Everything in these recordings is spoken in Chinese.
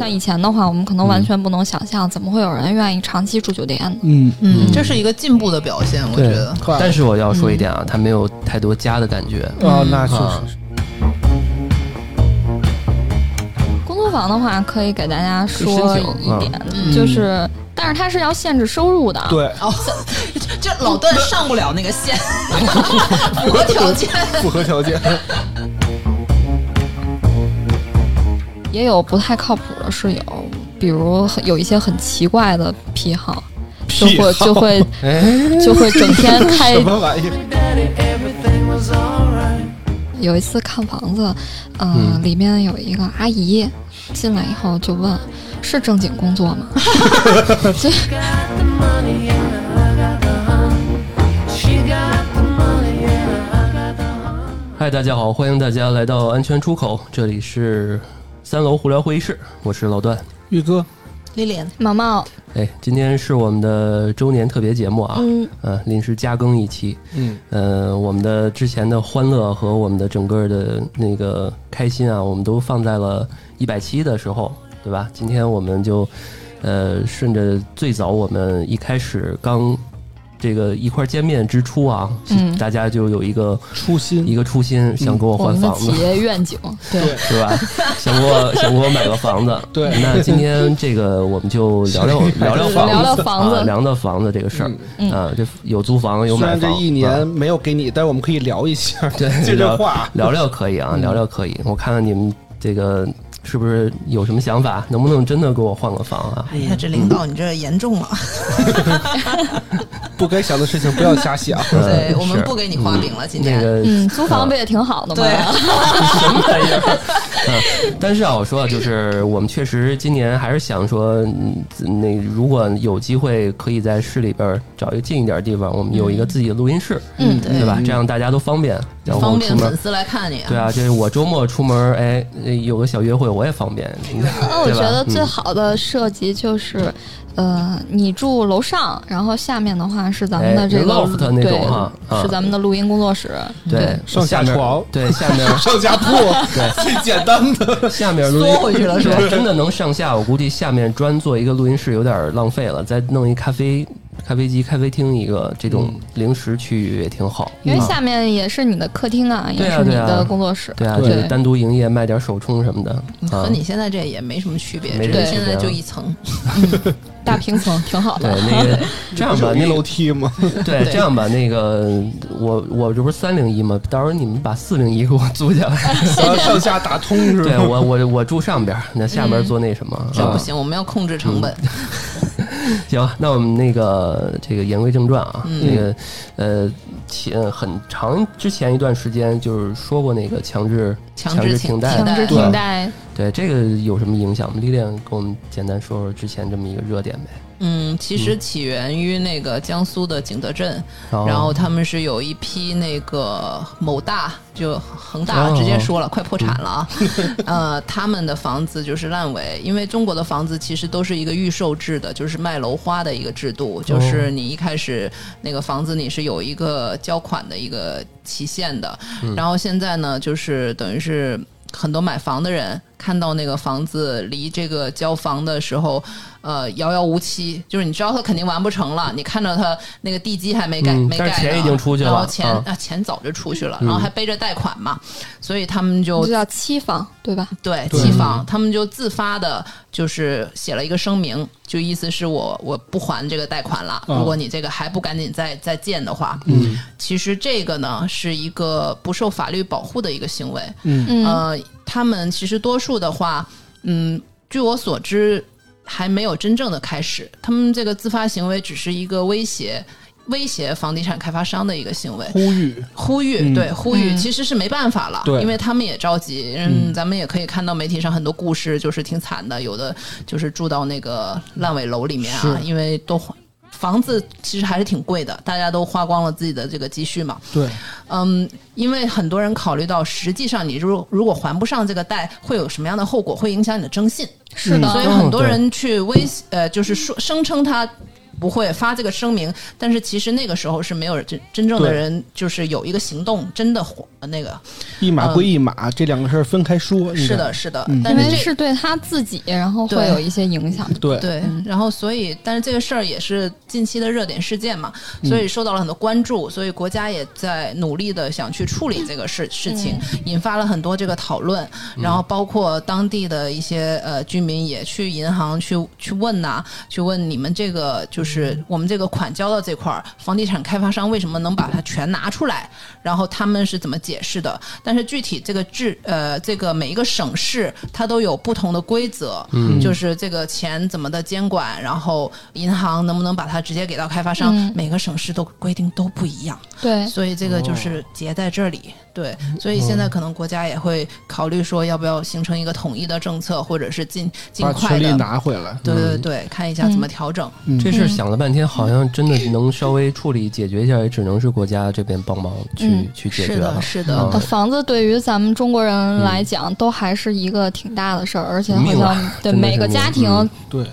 像以前的话，我们可能完全不能想象，怎么会有人愿意长期住酒店呢？嗯，嗯，这是一个进步的表现，我觉得。但是我要说一点啊，它没有太多家的感觉。哦，那确实是。工作房的话，可以给大家说一点，嗯就是，但是它是要限制收入的。对，哦，这老段上不了那个线，符合条件。符合条件。也有不太靠谱的室友，比如有一些很奇怪的癖好，就会就会 就会整天开什么玩意？有一次看房子，呃，嗯里面有一个阿姨进来以后就问：“是正经工作吗？” 这嗨，大家好，欢迎大家来到安全出口，这里是三楼胡聊会议室，我是老段。玉哥，丽丽，毛毛，哎，今天是我们的周年特别节目啊，嗯，呃，临时加更一期，嗯，呃，我们的之前的欢乐和我们的整个的那个开心啊，我们都放在了一百期的时候，对吧？今天我们就呃顺着最早我们一开始刚这个一块儿见面之初啊，嗯大家就有一个初心一个初心，想给我换房子企。业愿景，对，对是吧？想给我 想给我买个房子。对那今天这个我们就聊聊 聊聊房子，聊聊房子啊，聊聊房子这个事儿。嗯啊，这有租房有买房。然这一年啊没有给你，但是我们可以聊一下，对就这聊话。聊聊可以啊，嗯聊聊可以。我看看你们这个是不是有什么想法？能不能真的给我换个房啊？哎呀，这领导你这严重了。不该想的事情不要瞎想。呃 对我们不给你画饼了，今天。那个嗯，租房不也挺好的吗？对 什么玩意儿？嗯，但是啊，我说就是我们确实今年还是想说，嗯，那如果有机会可以在市里边找一个近一点的地方，我们有一个自己的录音室，嗯对吧？这样大家都方便，然后方出门便粉丝来看你。对啊，就是我周末出门，哎，有个小约会我也方便，那 我觉得最嗯好的设计就是，呃，你住楼上，然后下面的话是咱们的哎这个 loft 那种对哈啊。是咱们的录音工作室。对上下床。对下面 上下铺，对。最简单的。下面录音缩回去了是吧？真的能上下，我估计下面专做一个录音室有点浪费了，再弄一咖啡咖啡机、咖啡厅一个这种零食区域也挺好。啊因为下面也是你的客厅啊，也是你的工作室。对啊，就是单独营业卖点手冲什么的，啊和你现在这也没什么区别，没只什么区别啊是现在就一层。大平层挺好对的。那个 这样吧，那楼梯吗？对对这样吧，那个我我这不是三零一吗？到时候你们把四零一给我租下来。上下打通是吧？对我我我住上边，那下边做那什么。啊这不行，我们要控制成本。行，那我们那个这个言归正传啊，嗯那个呃前很长之前一段时间就是说过那个强制强制停制停贷强制对停贷，对这个有什么影响吗？历练跟我们简单说说之前这么一个热点呗。嗯，其实起源于那个江苏的景德镇，然然后他们是有一批那个某大，就恒大哦直接说了，快破产了啊。呃，他们的房子就是烂尾，因为中国的房子其实都是一个预售制的，就是卖楼花的一个制度，就是你一开始那个房子你是有一个交款的一个期限的，然后现在呢，就是等于是。很多买房的人看到那个房子离这个交房的时候，呃，遥遥无期，就是你知道他肯定完不成了，你看着他那个地基还没盖、嗯没盖呢，但是钱已经出去了然后钱啊啊钱早就出去了，然后还背着贷款嘛，所以他们就这叫期房，对吧？对对。期房，他们就自发的，就是写了一个声明，就意思是我我不还这个贷款了，啊。如果你这个还不赶紧再再建的话，嗯，其实这个呢是一个不受法律保护的一个行为，嗯，呃，他们其实多数的话，嗯，据我所知，还没有真正的开始。他们这个自发行为只是一个威胁，威胁房地产开发商的一个行为。呼吁，呼吁，嗯对呼吁，嗯其实是没办法了，对因为他们也着急。嗯，咱们也可以看到媒体上很多故事，就是挺惨的，有的就是住到那个烂尾楼里面啊，因为都房子其实还是挺贵的，大家都花光了自己的这个积蓄嘛。对，嗯，因为很多人考虑到，实际上你如如果还不上这个贷，会有什么样的后果，会影响你的征信。是的，所以很多人去威胁呃，就是说声称他不会发这个声明，但是其实那个时候是没有真真正的人，就是有一个行动真的火那个一码归一码，这两个事儿分开说。是的，，是的，嗯。因但是这为是对他自己，然后会有一些影响。对，对，然后所以，但是这个事儿也是近期的热点事件嘛，嗯。所以受到了很多关注，所以国家也在努力的想去处理这个事事情，引发了很多这个讨论，然后包括当地的一些呃居民也去银行去去问呐、去问你们这个就是我们这个款交到这块儿，房地产开发商为什么能把它全拿出来，然后他们是怎么解释的？但是具体这个制呃这个每一个省市它都有不同的规则，嗯，就是这个钱怎么的监管，然后银行能不能把它直接给到开发商，嗯。每个省市都规定都不一样，对，所以这个就是结在这里。对，所以现在可能国家也会考虑说，要不要形成一个统一的政策，或者是尽尽快的，拿回来。对对对，看一下怎么调整。嗯。这事儿想了半天，好像真的能稍微处理解决一下，也只能是国家这边帮忙去、嗯去解决是的，了。是的，房子对于咱们中国人来讲，都还是一个挺大的事儿，而且好像对每个家庭命对，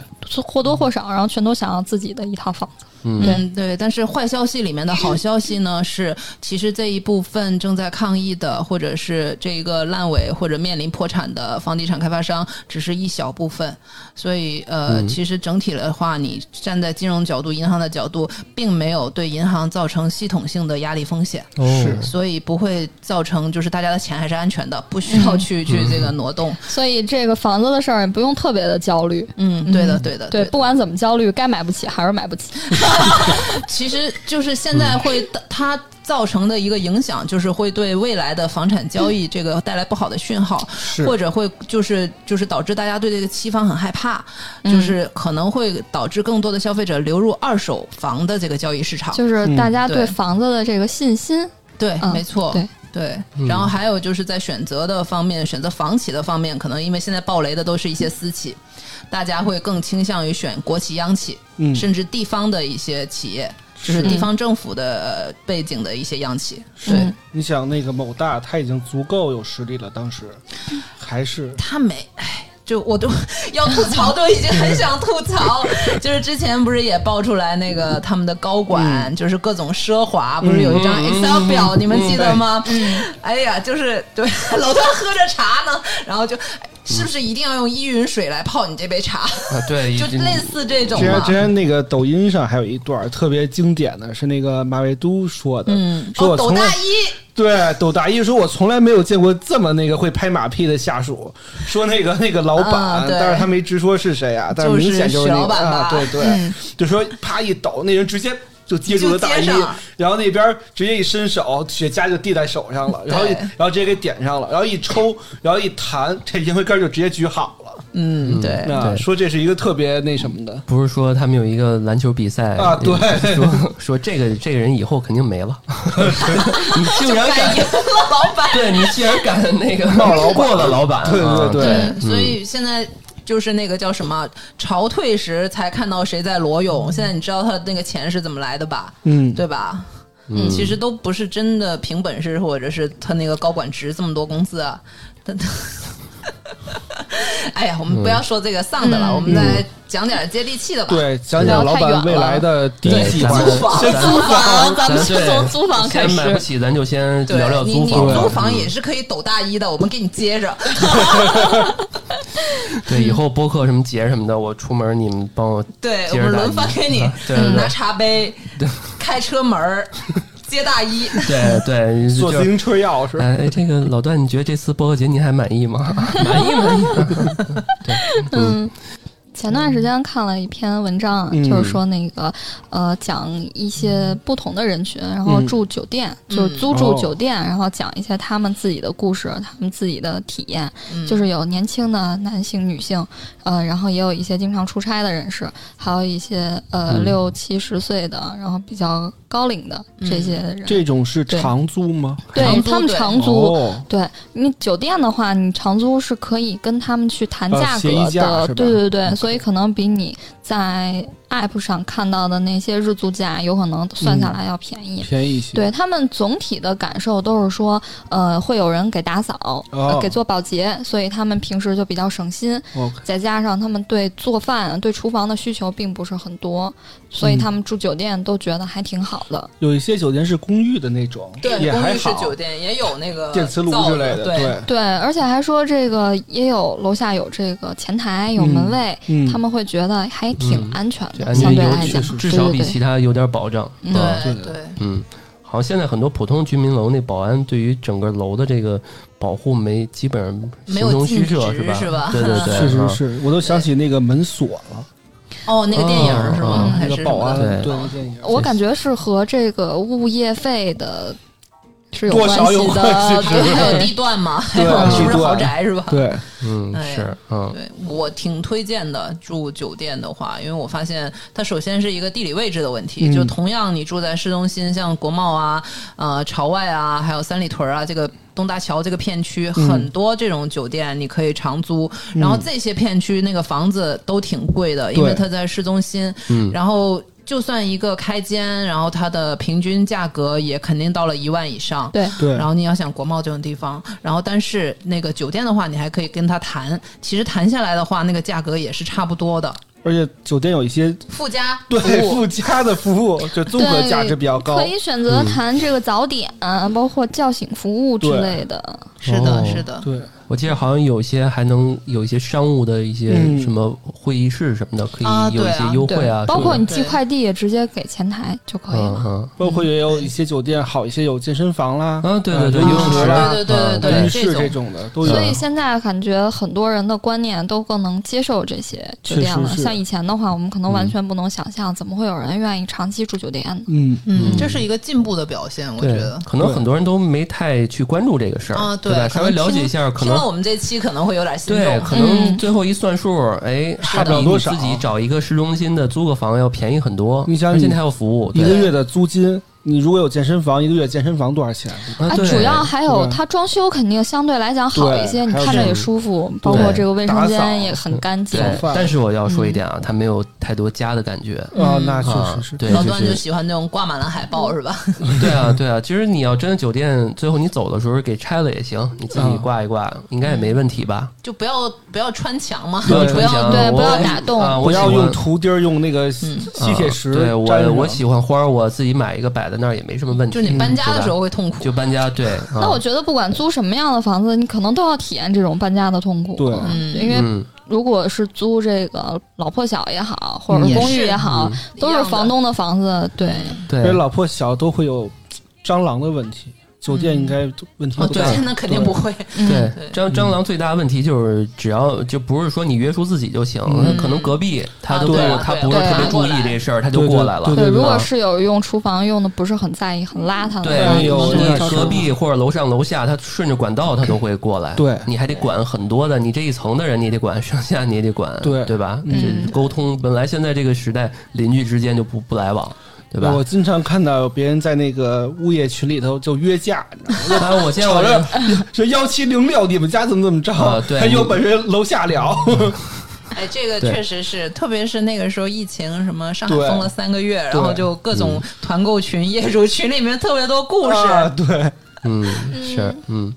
或多或少，然后全都想要自己的一套房子。嗯对嗯，对。但是坏消息里面的好消息呢，是其实这一部分正在抗议的，或者是这个烂尾或者面临破产的房地产开发商，只是一小部分。所以呃，嗯其实整体的话，你站在金融角度、银行的角度，并没有对银行造成系统性的压力风险。哦是所以不会造成就是大家的钱还是安全的，不需要去、去这个挪动。所以这个房子的事儿也不用特别的焦虑。嗯，对的，对的，对，的不管怎么焦虑，该买不起还是买不起。其实就是现在会它造成的一个影响，就是会对未来的房产交易这个带来不好的讯号，或者会就是就是导致大家对这个期房很害怕，就是可能会导致更多的消费者流入二手房的这个交易市场。就是大家对对房子的这个信心，对，嗯没错，对。对，然后还有就是在选择的方面，选择房企的方面，可能因为现在暴雷的都是一些私企，大家会更倾向于选国企、央企，嗯甚至地方的一些企业，就是地方政府的呃背景的一些央企。对嗯，你想那个某大，他已经足够有实力了，当时还是他没，哎。就我都 要吐槽，都已经很想吐槽。就是之前不是也爆出来那个他们的高管，就是各种奢华，不是有一张 Excel 表，你们记得吗？嗯，哎呀，就是对，老段喝着茶呢，然后就。哎是不是一定要用依云水来泡你这杯茶？啊，对，就类似这种之前之。前那个抖音上还有一段特别经典的，是那个马未都说的，说我从来、抖大衣，对抖大衣说，我从来没有见过这么那个会拍马屁的下属。说那个那个老板，啊但是他没直说是谁啊，但是明显就是那个老板吧啊，对对，嗯就说啪一抖，那人直接。就接住了大衣然后那边直接一伸手，雪茄就递在手上了，然后然后直接给点上了，然后一抽，然后一弹，这烟灰缸就直接举好了。嗯，对，啊，对。说这是一个特别那什么的，不是说他们有一个篮球比赛啊对。说 说这个这个人以后肯定没了，你竟然敢敢赢了老板。对你竟然敢那个冒老过了老板，对啊对。对对，所以现在就是那个叫什么潮退时才看到谁在裸泳，现在你知道他的那个钱是怎么来的吧？嗯，对吧？嗯，其实都不是真的凭本事，或者是他那个高管值这么多工资啊。他 哎呀，我们不要说这个丧的了，嗯我们再讲点接地气的吧。对，讲讲老板未来的第一计划，先租房，咱们先从租房开先买不。起，咱就先对聊聊你你租房。租房也是可以抖大衣的，我们给你接着。对，以后播客什么节什么的，我出门你们帮我对，我接着大们轮番给你拿茶杯、开车门儿、接大衣。对对，就锁自行车钥匙，哎，这个老段，你觉得这次播客节你还满意吗？满意满意。嗯，前段时间看了一篇文章，嗯。就是说那个呃，讲一些不同的人群，然后嗯住酒店，嗯。就是租住哦酒店，然后讲一些他们自己的故事，他们自己的体验，嗯。就是有年轻的男性、女性，呃，然后也有一些经常出差的人士，还有一些呃嗯。六七十岁的，然后比较高龄的这些人。这种是长租吗？对他们长租，哦对你酒店的话，你长租是可以跟他们去谈呃价格的，对对对，所以可能比你在 app 上看到的那些日租价，有可能算下来要便宜。便宜一些。对他们总体的感受都是说，呃，会有人给打扫，哦呃给做保洁，所以他们平时就比较省心。再加上他们对做饭、对厨房的需求并不是很多，所以嗯他们住酒店都觉得还挺好的。有一些酒店是公寓的那种，对，也还公寓式，酒店也有那个电磁炉之类的，对，对，对，而且还说这个也有楼下有这个前台、有门卫，嗯，他们会觉得还挺嗯。安全的，这安全有相对来讲，至少比其他有点保障。对对对，嗯，好像现在很多普通居民楼那保安对于整个楼的这个保护没基本上没有形同虚尽设吧？是吧？对对对，确实啊。是，我都想起那个门锁了，哦，那个电影是吗？哦还那个保安对那个电影，我感觉是和这个物业费的是有多少关系的，对，还有地段嘛，还有 是不是豪宅是吧？对，嗯哎是嗯。对我挺推荐的，住酒店的话，因为我发现它首先是一个地理位置的问题，嗯。就同样你住在市中心，像国贸啊、呃朝外啊，还有三里屯啊，这个东大桥这个片区，嗯很多这种酒店你可以长租，然后这些片区那个房子都挺贵的，因为它在市中心，嗯。然后。就算一个开间，然后它的平均价格也肯定到了一万以上。对对然，后你要想国贸这种地方，然后但是那个酒店的话，你还可以跟他谈，其实谈下来的话，那个价格也是差不多的。而且酒店有一些附加对附加的服务，就综合价值比较高可。以选择谈这个早点，包括叫醒服务之类的。是的，哦是的，对，我记得好像有些还能有一些商务的一些嗯什么会议室什么的，可啊以有一些优惠啊，包括你寄快递也直接给前台就可以了。嗯嗯包括也有一些酒店好一些有健身房啦，啊，对对对，啊游泳池啦对对对对室这这种的都有所。以现在感觉很多人的观念都更能接受这些酒店了。像以前的话，我们可能完全不能想象，怎么会有人愿意长期住酒店呢？嗯，嗯，这是一个进步的表现，我觉得，。可能很多人都没太去关注这个事儿啊，对吧？稍微了解一下，可能听了我们这期可能会有点心对，可能嗯最后一算数，哎，是的。它比你多少自己找一个市中心的租个房要便宜很多，你想你而且它还有服务，一个月的租金，你如果有健身房，一个月健身房多少钱？啊，主要还有它装修肯定相对来讲好一些，你看着也舒服，包括这个卫生间也很干净。对，但是我要说一点啊，它没有太多家的感觉。啊，嗯那确啊实是。对，就老段就喜欢那种挂满了海报，是吧？对啊，对啊。其实你要真的酒店最后你走的时候给拆了也行，你自己啊挂一挂，应该也没问题吧？就不要不要穿墙嘛，不要对不要打洞不要用图钉用那个吸吸铁石啊对我我喜欢花，我自己买一个摆在那儿也没什么问题。就你搬家的时候会痛苦。就搬家，对。啊那我觉得不管租什么样的房子，你可能都要体验这种搬家的痛苦。对嗯因为嗯，如果是租这个老破小也好，或者嗯是公寓也好，都是房东的房子，对。对而且，老破小都会有蟑螂的问题，酒店应该问题不大。那肯定不会。嗯对。对。蟑蟑螂最大的问题就是，只要就不是说你约束自己就行，嗯。可能隔壁他啊都不对啊他不是特别注意这事儿，他就过来了。对对，如果啊室友用厨房用的不是很在意、很邋遢的对，隔壁或者楼上楼下，他顺着管道他都会过来。对。你还得管很多的，你这一层的人你得管，上下你也得管，对。对吧？嗯。这沟通本来现在这个时代，邻居之间就不不来往，对吧？我经常看到别人在那个物业群里头就约架，你知道吗？啊，我见吵过着 说幺七零六，你们家怎么怎么着？啊对还有本事楼下聊。哎，这个确实是，特别是那个时候疫情，什么上海封了三个月，然后就各种团购群、业主群里面特别多故事。啊，对，嗯，是，嗯，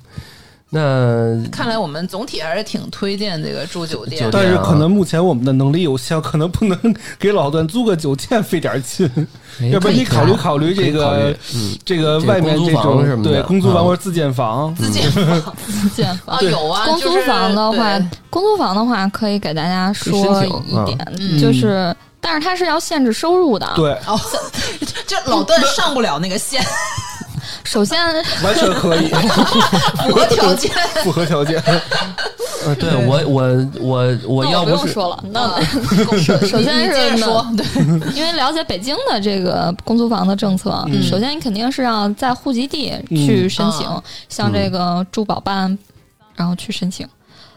那看来我们总体还是挺推荐这个住酒店。酒店但是可能目前我们的能力有限，可能不能给老段租个酒店费点劲，哎 要不然你考虑考虑这个嗯，这个外面这种什么对公租房啊或者自建房，自建房自建 啊，有啊，公租房的话，公租房的话，可以给大家说一点，嗯。就是，但是它是要限制收入的。，对，哦，这老段上不了那个线，首先，完全可以。符合条件。符合条件。呃，对我我我我要不是我不用说了，那首首先是说，对，因为了解北京的这个公租房的政策，嗯。首先你肯定是要在户籍地去申请，嗯像这个住保办，然后去申请。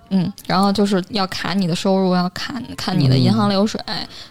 嗯，然后就是要卡你的收入，要看看你的银行流水，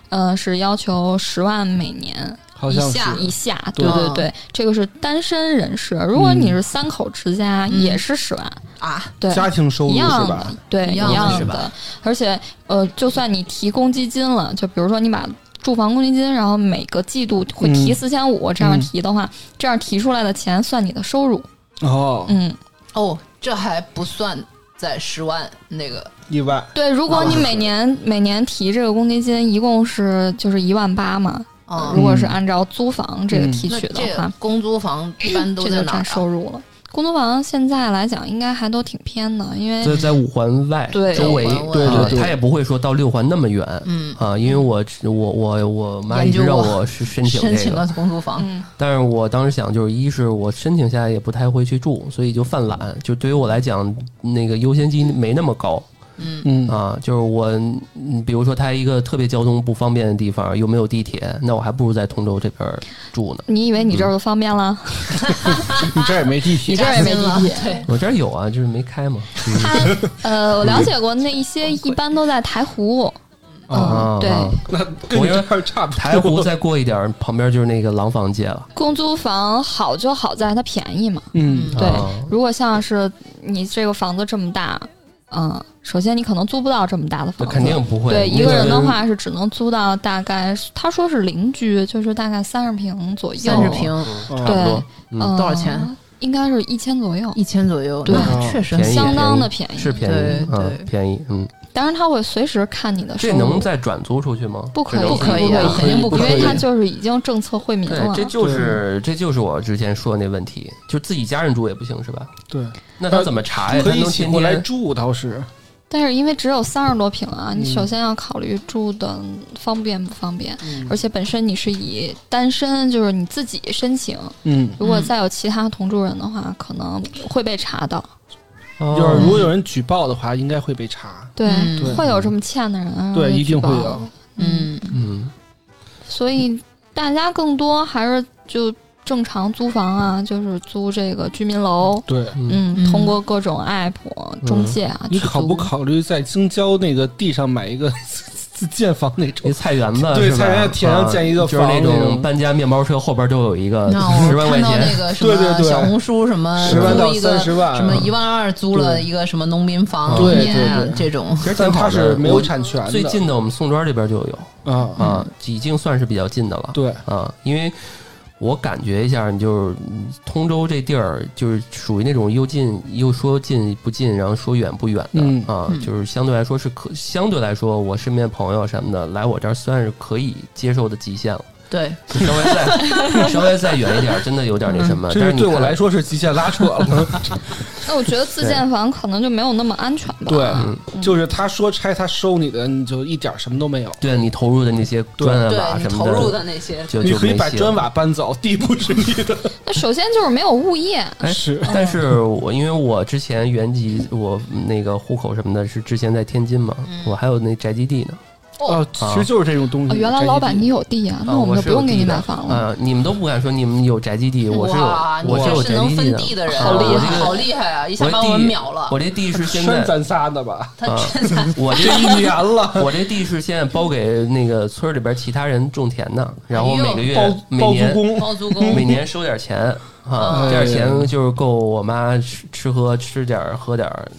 呃，是要求十万每年好像是以下以下。对。对对对，这个是单身人士，如果你是三口之家，嗯。也是十万。啊，对，家庭收入是一样对，一一样的样是吧。而且，呃，就算你提公积金了，就比如说你把住房公积金，然后每个季度会提嗯。四千五，这样嗯。提的话，这样提出来的钱算你的收入。哦，嗯，哦，这还不算在十万那个，一万，对，如果你每年每年提这个公积金，一共是就是一万八嘛。嗯，如果是按照租房这个提取的话这个，公租房一般 都占在哪？收入了。公租房现在来讲，应该还都挺偏的，因为在在五环外对周围，对对对啊他也不会说到六环那么远嗯，啊，因为我我我我妈一直让我是申 请这个申请了，公租房，嗯，但是我当时想，就是一是我申请下来也不太会去住，所以就犯懒。就对于我来讲，那个优先级没那么高嗯嗯啊。就是我，嗯比如说它一个特别交通不方便的地方，又没有地铁，那我还不如在通州这边住呢。你以为你这儿就方便了？你这儿也没地铁你，这儿也没地，铁。对，我这儿有啊，就是没开嘛。呃，我了解过那一些，一般都在台湖。啊嗯，对，啊那跟你这儿差不多。台湖再过一点，旁边就是那个廊坊街了。公租房好就好在它便宜嘛。嗯对啊如果像是你这个房子这么大，嗯，首先你可能租不到这么大的房子，肯定不会。对，一个人的话是只能租到大概，他说是邻居，就是大概三十平左右。三十平，对多，嗯呃多少钱？应该是一千左右，一千左右，对确实相当的便宜。是便宜对，便宜，嗯。当然，他会随时看你的收这。能再转租出去吗？不可以，不可以肯定不可以因为他就是已经政策惠民对，了这。就是这就是我之前说的那问题，就自己家人住也不行是吧？对，那他怎么查呀？可以一他能天起过来住倒是。但是因为只有三十多平啊，你嗯首先要考虑住的方便不方便，嗯而且本身你是以单身，就是你自己申请，嗯，如果再有其他同住人的话，可能会被查到。哦。就是如果有人举报的话，应该会被查。对，嗯。对。会有这么欠的人啊，对一定会有。举报。嗯，嗯，所以大家更多还是就正常租房啊，就是租这个居民楼。对，嗯。嗯，嗯。通过各种 app 中介啊，去你考不租考虑在京郊那个地上买一个自建房那种，一？菜园子对菜园子田上啊建一个就是那房那种种搬家面包车后边都有一个十万块钱，个什对对对么小红书什么十万到一个三十万，什么一万二租了一个什么农民房，对对对这种，其实它挺好的。是没有产权的。最近的我们宋庄这边就有啊啊，已经算是比较近的了。对，啊，因为我感觉一下，你就是嗯通州这地儿，就是属于那种又近又说近不近，然后说远不远的、嗯啊，嗯就是相对来说是可，相对来说，我身边朋友什么的来我这儿算是可以接受的极限了。对，稍微再 稍微再远一点，真的有点那什么。这但是对我来，说是极限拉扯了。那我觉得自建房可能就没有那么安全吧。对，嗯，就是他说拆他收你的，你就一点什么都没有。对你投入的那些砖啊瓦什么的投入的那些，就你可以就没把砖瓦搬走，地不是你的。那首先就是没有物业，哎是，但是我因为我之前原籍我那个户口什么的是之前在天津嘛，嗯我还有那宅基地呢。哦，其实就是这种东西。哦，原来老板你有地啊，那啊我们就是有不用给你地的买房了。啊！你们都不敢说你们有宅基地，我是有我是有能宅基地的。分地的人，好厉害好厉害啊！一下我这把我秒了，我这地是现在 咱仨的吧？他我这 这一年了，我这地是现在包给那个村里边其他人种田的，然后每个月包包租每年公，包租公每年收点钱啊，嗯这点钱就是够我妈吃吃喝吃点儿喝点儿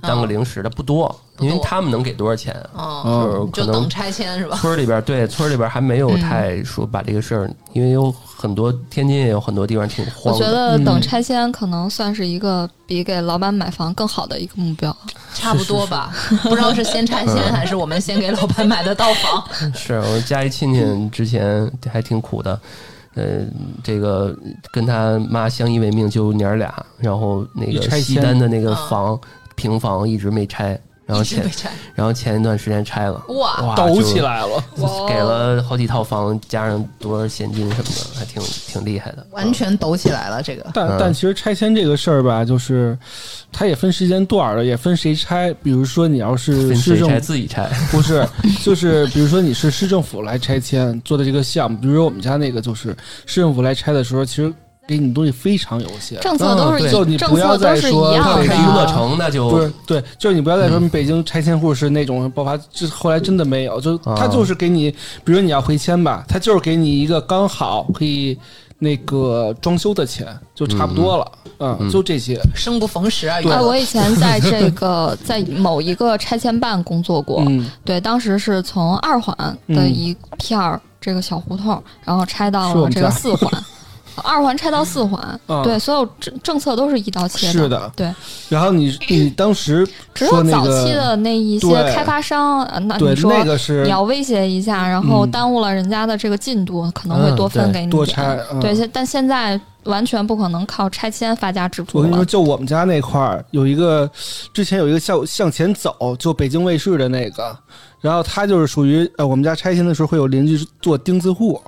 当个零食的，不多，因为他们能给多少钱？哦，就是可能等拆迁是吧？村里边对村里边还没有嗯太说把这个事儿，因为有很多天津也有很多地方挺荒我觉。得等嗯拆迁可能算是一个比给老板买房更好的一个目标。差不多吧，不知道是先拆迁嗯还是我们先给老板买的到房。是我家一亲戚之前还挺苦的，呃，这个跟他妈相依为命，就娘儿俩，然后那个拆西单的那个啊房平房一直没拆，然后前然后前一段时间拆了，哇，抖起来了。给了好几套房，加上多少现金什么的，还挺挺厉害的。完全抖起来了。这个但嗯但其实拆迁这个事儿吧，就是它也分时间段儿的，也分谁拆。比如说你要是分谁拆市政府自己拆，不是，就是比如说你是市政府来拆迁做的这个项目，比如说我们家那个就是市政府来拆的时候，其实给你的东西非常有限。政策都是就你不要政策都是再说一样北京乐的。城，那就不是对，就是你不要再说嗯北京拆迁户是那种爆发，这后来真的没有，就啊。他就是给你，比如你要回迁吧，他就是给你一个刚好可以那个装修的钱，就差不多了，嗯，嗯就这些，生不逢时啊，娱对哎，我以前在这 个在某一个拆迁办工作过，嗯。对，当时是从二环的嗯。一片儿这个小胡同，然后拆到了这个四环，二环拆到四环，啊对，所有政政策都是一刀切是的对，然后你你当时 只有早期的那一些开发商，呃那你说那个是你要威胁一下，然后嗯耽误了人家的这个进度，可能会嗯多分给你点。多拆，嗯对，现但现在完全不可能靠拆迁发家致富我跟你说，就我们家那块儿有一个，之前有一个向向前走，就北京卫视的那个，然后他就是属于呃，我们家拆迁的时候会有邻居做钉子户，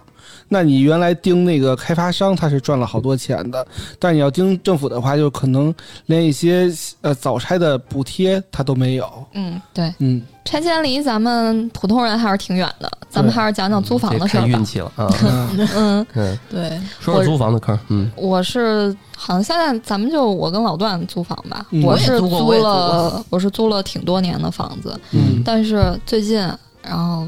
那你原来盯那个开发商，他是赚了好多钱的，但你要盯政府的话，就可能连一些呃早拆的补贴他都没有。嗯，对，嗯，拆迁离咱们普通人还是挺远的。咱们还是讲讲租房的事儿吧。看运气了啊。嗯，嗯，对，说说租房的坑，嗯，我是好像现在咱们就我跟老段租房吧，嗯。我是租过我也租过。了，我是租了挺多年的房子，嗯。但是最近然后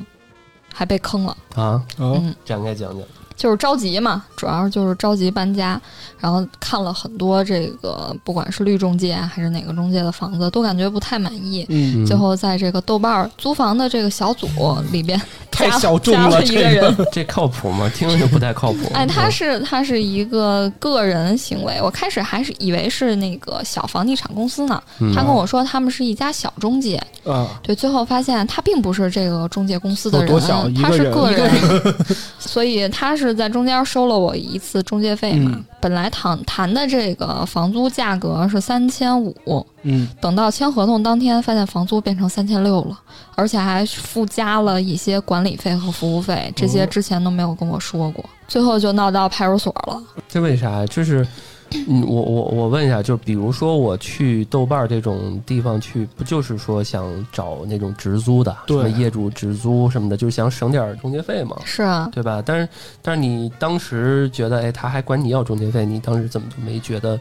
还被坑了。啊，哦，嗯，展开讲讲。就是着急嘛，主要就是着急搬家，然后看了很多这个，不管是绿中介还是哪个中介的房子，都感觉不太满意。最后在这个豆瓣儿租房的这个小组里边 太加小众加了一个了这个人。这靠谱吗？听着就不太靠谱。哎，他嗯是他是一个个人行为，我开始还是以为是那个小房地产公司呢。嗯他跟我说他们是一家小中介，啊，对，最后发现他并不是这个中介公司的人，他是个人个人，所以他是在中间收了我一次中介费嘛。嗯本来谈谈的这个房租价格是三千五，嗯，等到签合同当天，发现房租变成三千六了，而且还附加了一些管理费和服务费，这些哦之前都没有跟我说过。最后就闹到派出所了。这为啥？就是，嗯，我我我问一下，就是比如说我去豆瓣这种地方去，不就是说想找那种直租的，什么业主直租什么的，就是想省点中介费嘛，是啊，对吧？但是但是你当时觉得，哎，他还管你要中介费，你当时怎么就没觉得？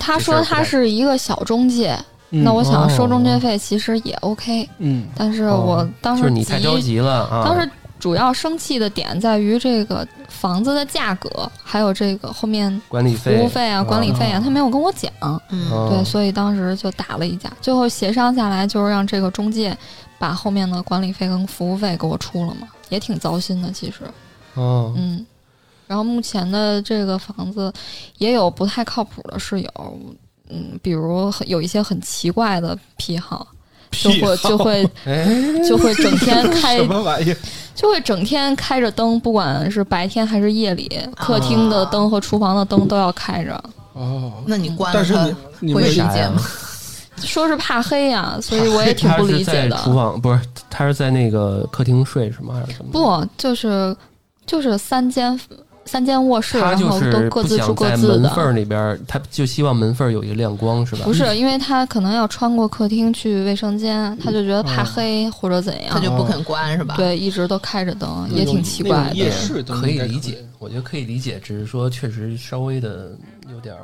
他说他是一个小中介，嗯那我想收中介哦费其实也 OK，嗯但是我当时就是你太着急了啊！当时主要生气的点在于这个房子的价格，还有这个后面服管理费、务费啊、管理费啊，他没有跟我讲。嗯，哦对，所以当时就打了一架，最后协商下来就是让这个中介把后面的管理费跟服务费给我出了嘛，也挺糟心的其实。哦，嗯，然后目前的这个房子也有不太靠谱的室友，嗯，比如有一些很奇怪的癖好，就会就会哎，就会整天 开什么玩意儿？就会整天开着灯，不管是白天还是夜里，客厅的灯和厨房的灯都要开着，哦，那你关了它但是你你会理解吗？说是怕黑呀、所以我也挺不理解的厨的。房不是，他是在那个客厅睡是吗？还是什么？，不，就是就是三间三间卧室，然后都各自住各自的门缝。里边，他就希望门缝儿有一个亮光是吧？不是，因为他可能要穿过客厅去卫生间，他就觉得怕哦黑或者怎样他，就不肯关是吧？，对，一直都开着灯，也挺奇怪的。种夜市可以理解，我觉得可以理解，只是说确实稍微的有点儿。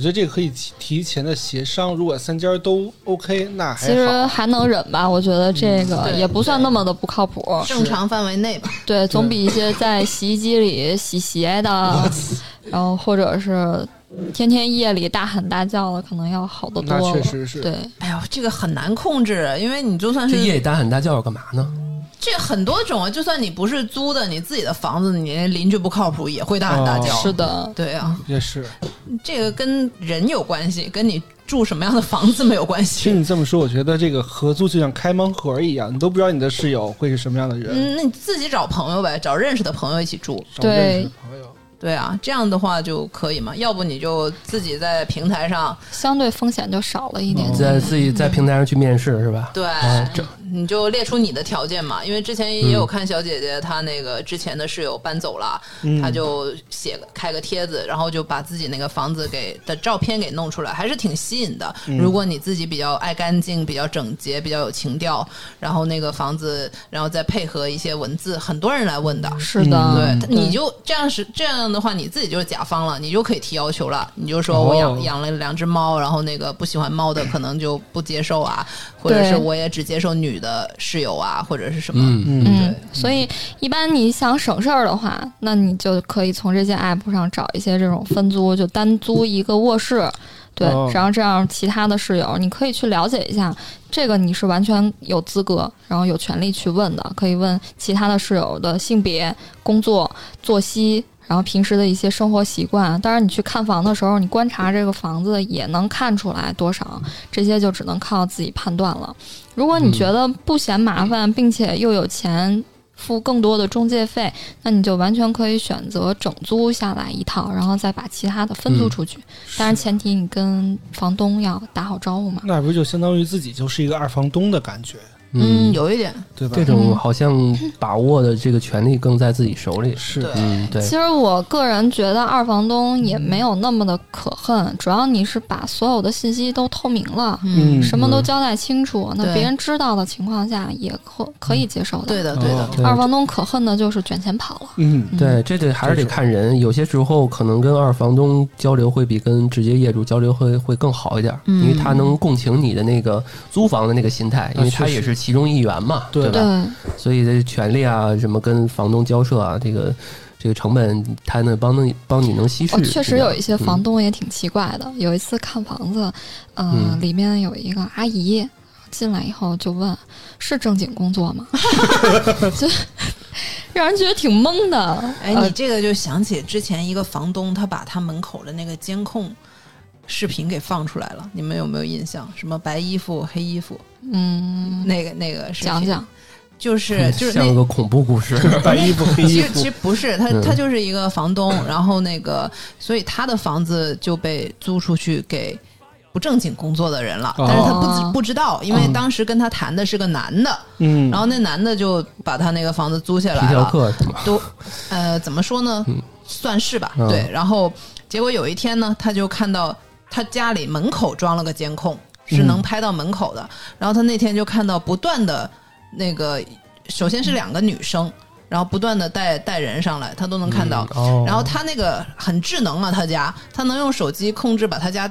我觉得这个可以提提前的协商，如果三家都 OK，那还其实。还能忍吧，我觉得这个也不算那么的不靠谱。正常范围内吧。对，总比一些在洗衣机里洗鞋的，然后或者是天天夜里大喊大叫的，可能要好得多那。确实是，对，哎呦，这个很难控制，因为你就算是夜里大喊大叫要干嘛呢？这很多种啊，就算你不是租的，你自己的房子，你邻居不靠谱也会大喊大叫。哦是的，对啊，也是。这个跟人有关系，跟你住什么样的房子没有关系。听你这么说，我觉得这个合租就像开盲盒一样，你都不知道你的室友会是什么样的人。嗯，那你自己找朋友呗，找认识的朋友一起住。找认识的对朋友，对啊，这样的话就可以嘛。要不你就自己在平台上，相对风险就少了一点。在自己在平台上去面试是吧？对，你就列出你的条件嘛。因为之前也有看小姐姐，她那个之前的室友搬走了，嗯她就写个开个帖子，然后就把自己那个房子给的照片给弄出来，还是挺吸引的。嗯如果你自己比较爱干净、比较整洁、比较有情调，然后那个房子，然后再配合一些文字，很多人来问的。是的，嗯对，你就这样是这样的话，你自己就是甲方了，你就可以提要求了。你就说我养、哦养了两只猫，然后那个不喜欢猫的可能就不接受啊，或者是我也只接受女的室友啊，或者是什么。嗯嗯，嗯，所以一般你想省事儿的话，那你就可以从这些 app 上找一些这种分租，就单租一个卧室。对，哦然后这样其他的室友你可以去了解一下，这个你是完全有资格，然后有权利去问的，可以问其他的室友的性别、工作、作息。然后平时的一些生活习惯，当然你去看房的时候，你观察这个房子也能看出来多少，这些就只能靠自己判断了。如果你觉得不嫌麻烦，并且又有钱付更多的中介费，那你就完全可以选择整租下来一套，然后再把其他的分租出去。当然，前提你跟房东要打好招呼嘛。那不就相当于自己就是一个二房东的感觉，嗯，有一点，对吧？这种好像把握的这个权利更在自己手里。是。对。嗯，对。其，实我个人觉得二房东也没有那么的可恨，主要你是把所有的信息都透明了，嗯。什么都交代清楚，那别人知道的情况下也可可以接受的。对的，对的二房东可恨的就是卷钱跑了。嗯，嗯。对，这得还是得看人，有些时候可能跟二房东交流会比跟直接业主交流会会更好一点，嗯因为他能共情你的那个租房的那个心态，因为他也是其中一员嘛，对吧？对，所以这权利啊，什么跟房东交涉啊，这个这个成本，他能帮能帮你能稀释。哦，确实有一些房嗯东也挺奇怪的。有一次看房子，呃，嗯里面有一个阿姨进来以后就问：“是正经工作吗？” 就让人觉得挺懵的。哎，呃你这个就想起之前一个房东，他把他门口的那个监控视频给放出来了，你们有没有印象？什么白衣服、黑衣服，嗯，那个那个视频。讲讲，就是 就是那像个恐怖故事。白衣服黑衣服。其实其实，不是，他嗯他就是一个房东，然后那个，所以他的房子就被租出去给不正经工作的人了，哦。但是他不不知道，因为嗯。当时跟他谈的是个男的，嗯，然后那男的就把他那个房子租下来了，客是吗？都呃怎么说呢，算是吧，嗯。对，然后结果有一天呢，他就看到他家里门口装了个监控，是能拍到门口的，然后他那天就看到不断的那个，首先是两个女生，然后不断的带带人上来，他都能看到。哦，然后他那个很智能啊，他家他能用手机控制把他家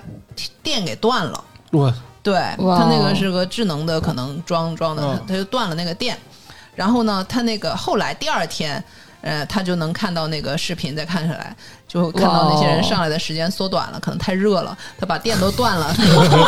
电给断了。我对，他那个是个智能的，可能装装的，他就断了那个电。然后呢，他那个后来第二天，呃，他就能看到那个视频再看下来，就看到那些人上来的时间缩短了，可能太热了，他把电都断了，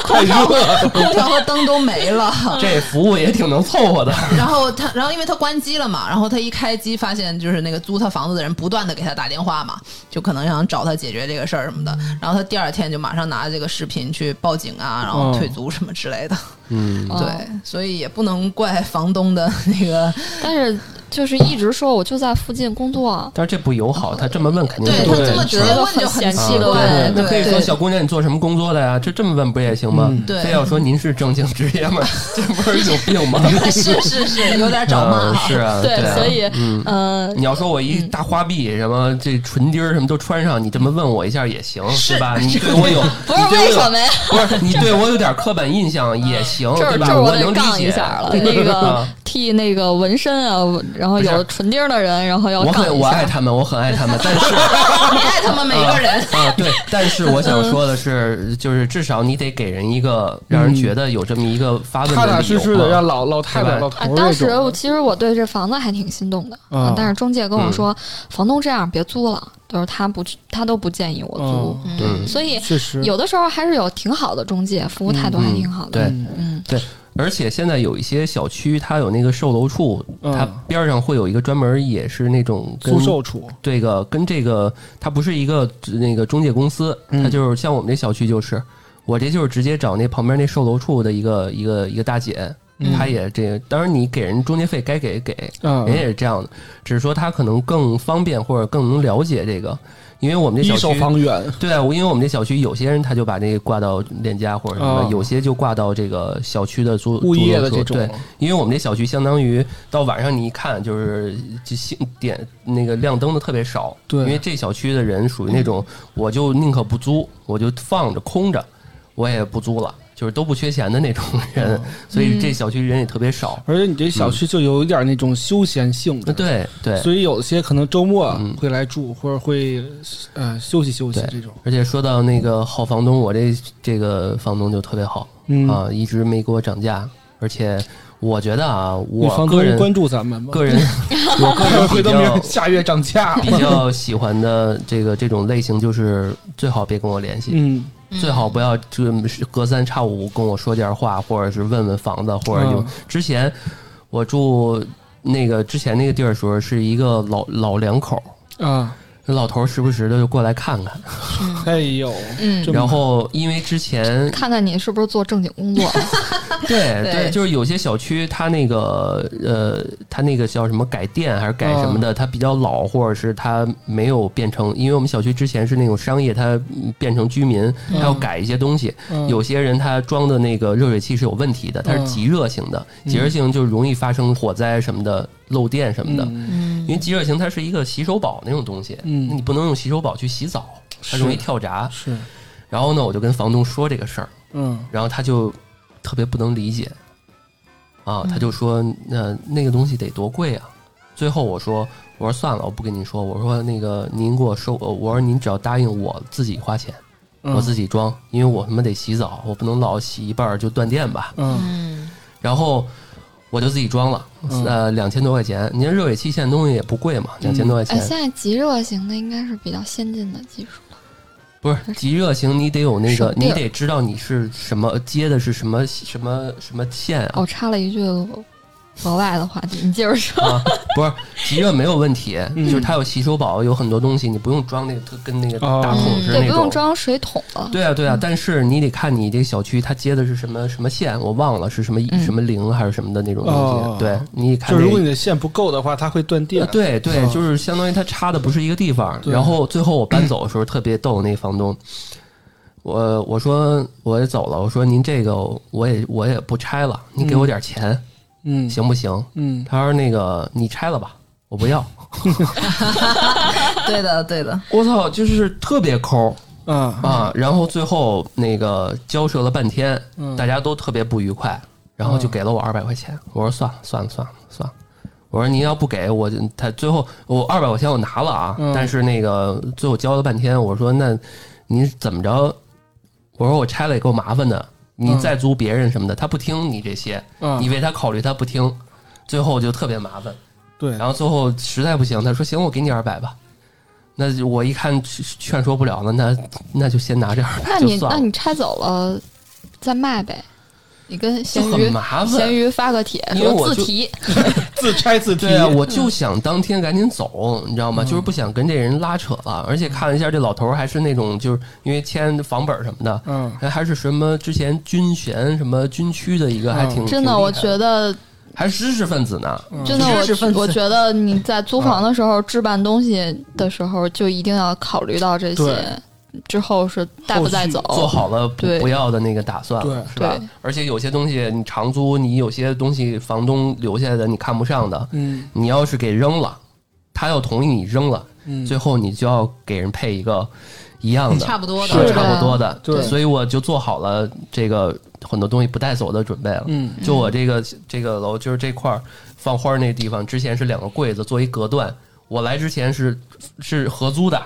空调空调和灯都没了。这服务也挺能凑合的。然后他，然后因为他关机了嘛，然后他一开机发现就是那个租他房子的人不断的给他打电话嘛，就可能想找他解决这个事儿什么的。然后他第二天就马上拿这个视频去报警啊，然后退租什么之类的。嗯，哦对，所以也不能怪房东的那个，但是就是一直说我就在附近工作，但是这不友好，他这么问肯定对是他这么直接对问就很很奇怪，对那可以说小姑娘你做什么工作的呀？这这么问不也行吗？非要说您是正经职业吗？这不是有病吗？是是是，有点找骂嗯。是啊，对，啊所以嗯。呃，你要说我一大花臂，什么这唇钉儿什么都穿上，你这么问我一下也行，是对吧？你对我有，不是？不是你对我有点刻板印象也行，对吧？这我能理解杠一下了，那个啊替那个纹身啊，然后有唇钉的人，然后要我爱他们，我很爱他们，但是 你爱他们每一个人，啊，对，但是我想说的是，就是至少你得给人一个让人觉得有这么一个发问的踏踏实实的，让老老太太、当时我其实我对这房子还挺心动的啊但是中介跟我嗯说，房东这样别租了，就是他不他都不建议我租，嗯。嗯。所以确实。有的时候还是有挺好的中介，服务态度还挺好的。对。嗯。嗯，而且现在有一些小区，它有那个售楼处，嗯。它边上会有一个专门也是那种跟租售处，这个跟这个，它不是一个那个中介公司，嗯。它就是像我们这小区就是，我这就是直接找那旁边那售楼处的一个一个一个大姐，嗯。她也这个，当然你给人中介费该给给，嗯。人也是这样的，只是说她可能更方便或者更能了解这个，因为我们这小区。对啊，我因为我们这小区有些人他就把那个挂到链家或者什么，哦。有些就挂到这个小区的租物业的这种对，因为我们这小区相当于到晚上你一看就是就星点那个亮灯的特别少，对因为这小区的人属于那种我就宁可不租，我就放着空着，我也不租了，就是都不缺钱的那种人，哦所以这小区人也特别少。而且你这小区就有一点那种休闲性质，对对，所以有些可能周末嗯会来住，或者会呃休息休息这种，而且说到那个好房东，我这这个房东就特别好嗯，啊，一直没给我涨价，而且我觉得啊，你房东我个人关注咱们？个人 我个人比回头明较下月涨价，比较喜欢的这个这种类型，就是最好别跟我联系，嗯最好不要就隔三差五跟我说点话，或者是问问房子，或者就嗯。之前我住那个之前那个地儿的时候，是一个老老两口，啊，那老头时不时的就过来看看，哎呦，嗯。然后因为之前看看你是不是做正经工作。对对。就是有些小区它那个呃，它那个叫什么改电还是改什么的，它比较老，或者是它没有变成，因为我们小区之前是那种商业，它嗯变成居民，它要改一些东西。嗯。有些人他装的那个热水器是有问题的，它是嗯。极热型的，极热型就容易发生火灾什么的，漏电什么的。嗯因为即热型它是一个洗手宝那种东西，嗯你不能用洗手宝去洗澡，它容易跳闸。是，然后呢，我就跟房东说这个事儿。嗯然后他就特别不能理解，啊，他就说那那个东西得多贵啊。最后我说我说算了，我不跟您说，我说那个您给我收，我说您只要答应我自己花钱，嗯，我自己装，因为我他妈得洗澡，我不能老洗一半就断电吧。嗯嗯，然后我就自己装了，嗯呃，两千多块钱。您热水器现在东西也不贵嘛，两千多块哎，钱。现在极热型的应该是比较先进的技术了。不是极热型，你得有那个你得知道你是什么接的是什么什么什么线啊。我插了一句额外的话题，你接着说。啊，不是 极热没有问题，嗯就是它有洗手宝，有很多东西你不用装那个特跟那个哦大桶是对，那种。不用装水桶了。对啊，对啊，但是你得看你这个小区它接的是什么什么线，我忘了是什么嗯什么零还是什么的那种东西。哦对，你得看就是这个如果你的线不够的话，它会断电呃。对对，哦就是相当于它插的不是一个地方。对然后最后我搬走的时候特别逗，那房东，我我说我也走了，我说您这个我也我也不拆了，您给我点钱、嗯行不行？嗯他说那个你拆了吧，我不要。对的对的，我操，就是特别抠嗯啊！然后最后那个交涉了半天，嗯大家都特别不愉快，然后就给了我二百块钱。我说算了算了算了算了，我说您要不给我就，他最后我二百块钱我拿了啊，嗯但是那个最后交了半天，我说那您怎么着？我说我拆了也够麻烦的，你嗯再租别人什么的，他不听你这些，啊你，为他考虑他不听，最后就特别麻烦。对，然后最后实在不行，他说行，我给你二百吧。那我一看劝劝说不了了，那那就先拿这二百那你那你拆走了再卖呗，你跟咸鱼麻烦。咸鱼发个帖说因为我就自提，自拆自提对啊，我就想当天赶紧走，你知道吗？嗯就是不想跟这人拉扯了。而且看了一下这老头，还是那种就是因为签房本什么的，嗯还还是什么之前军衔什么军区的一个，还挺真的，我觉得得还是知识分子呢。嗯真的我觉得你在租房的时候置办东西的时候，就一定要考虑到这些，之后是带不带走，做好了不不要的那个打算了，是吧对？而且有些东西你长租，你有些东西房东留下的你看不上的，嗯你要是给扔了，他要同意你扔了，嗯，最后你就要给人配一个一样的，差不多的，差不多的。对所以我就做好了这个很多东西不带走的准备了。嗯就我这个这个楼，就是这块儿放花儿那地方，之前是两个柜子做一隔断。我来之前是是合租的，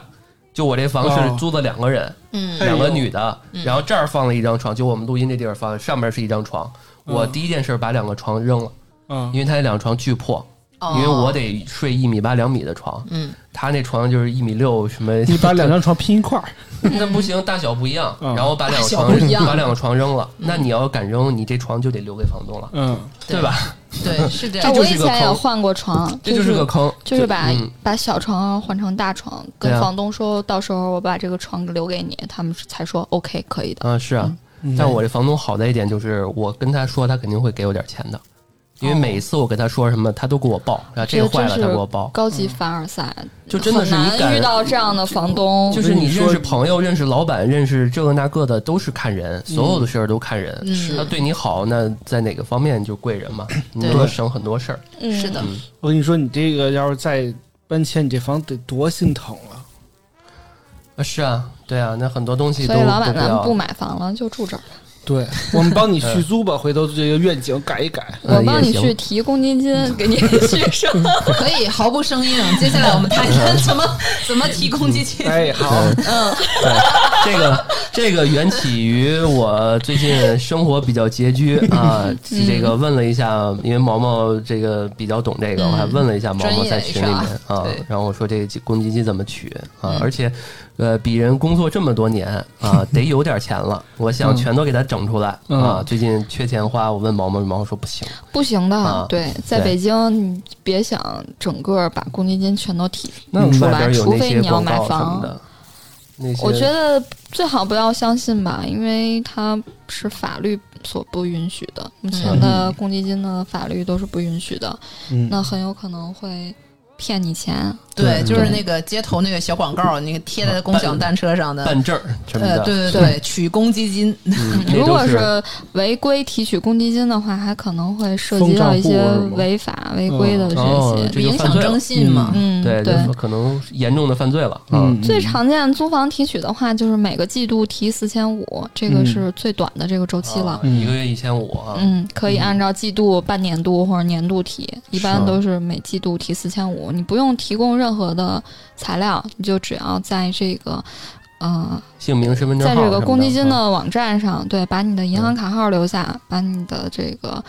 就我这房哦。是租的两个人，两个女的，然后这儿放了一张床，就我们录音这地儿放，上面是一张床。我嗯第一件事把两个床扔了，啊因为他那两个床巨破，哦。因为我得睡一米八两米的床，嗯，他那床就是一米六什么，你把两张床拼一块儿，那不行，大小不一样。嗯。然后把两个床把两个床扔了，那你要敢扔，你这床就得留给房东了，嗯。对。吧？对，是这哎，样我以前也换过床，这就是个坑，就是把、嗯。把小床换成大床，跟房东说到时候我把这个床留给你，他们才说 OK 可以的。嗯是啊。嗯，但我这房东好的一点就是，我跟他说，他肯定会给我点钱的，因为每一次我跟他说什么，他都给我报，然后这个坏了他给我报，高级凡尔赛，就真的是你难遇到这样的房东，就是你认识朋友、认识老板、认识这个那个的，都是看人，所有的事儿都看人。嗯。他对你好，那在哪个方面就贵人嘛，你对能省很多事儿。嗯。是的，我跟你说，你这个要是再搬迁，你这房得多心疼啊！啊，是啊，对啊，那很多东西都所以老板咱不买房了，就住这儿。对，我们帮你续租吧，回头这个愿景改一改。呃 我帮你去提公积金，给你续上。可以毫不生硬。接下来我们谈谈怎么怎么提公积金。哎，好，对。这个这个缘起于我最近生活比较拮据啊，这个问了一下，因为毛毛这个比较懂这个，嗯我还问了一下毛毛在群里面啊，然后我说这个公积金怎么取啊嗯，而且呃，鄙人工作这么多年啊，得有点钱了，我想全都给他整出来嗯啊。最近缺钱花，我问毛毛，毛毛说不行，不行的。啊对，在北京你别想整个把公积金全都提那出来，除非你要买房我觉得最好不要相信吧，因为它是法律所不允许的。目前的公积金的法律都是不允许的，嗯，那很有可能会骗你钱。对，就是那个街头那个小广告，那个贴在共享单车上的，办证儿什么呃，对对对，取公积金，如果是违规提取公积金的话，还可能会涉及到一些违法违规的这哦些。就影响征信嘛。嗯，对，对可能严重的犯罪了啊。嗯，最常见租房提取的话，就是每个季度提四千五，这个嗯是最短的这个周期了啊。一个月一千五啊，嗯，可以按照季度、半年度或者年度提，一般都是每季度提四千五。你不用提供任何的材料，你就只要在这个，呃，姓名、身份证在这个公积金的网站上，对，把你的银行卡号留下，把你的这个。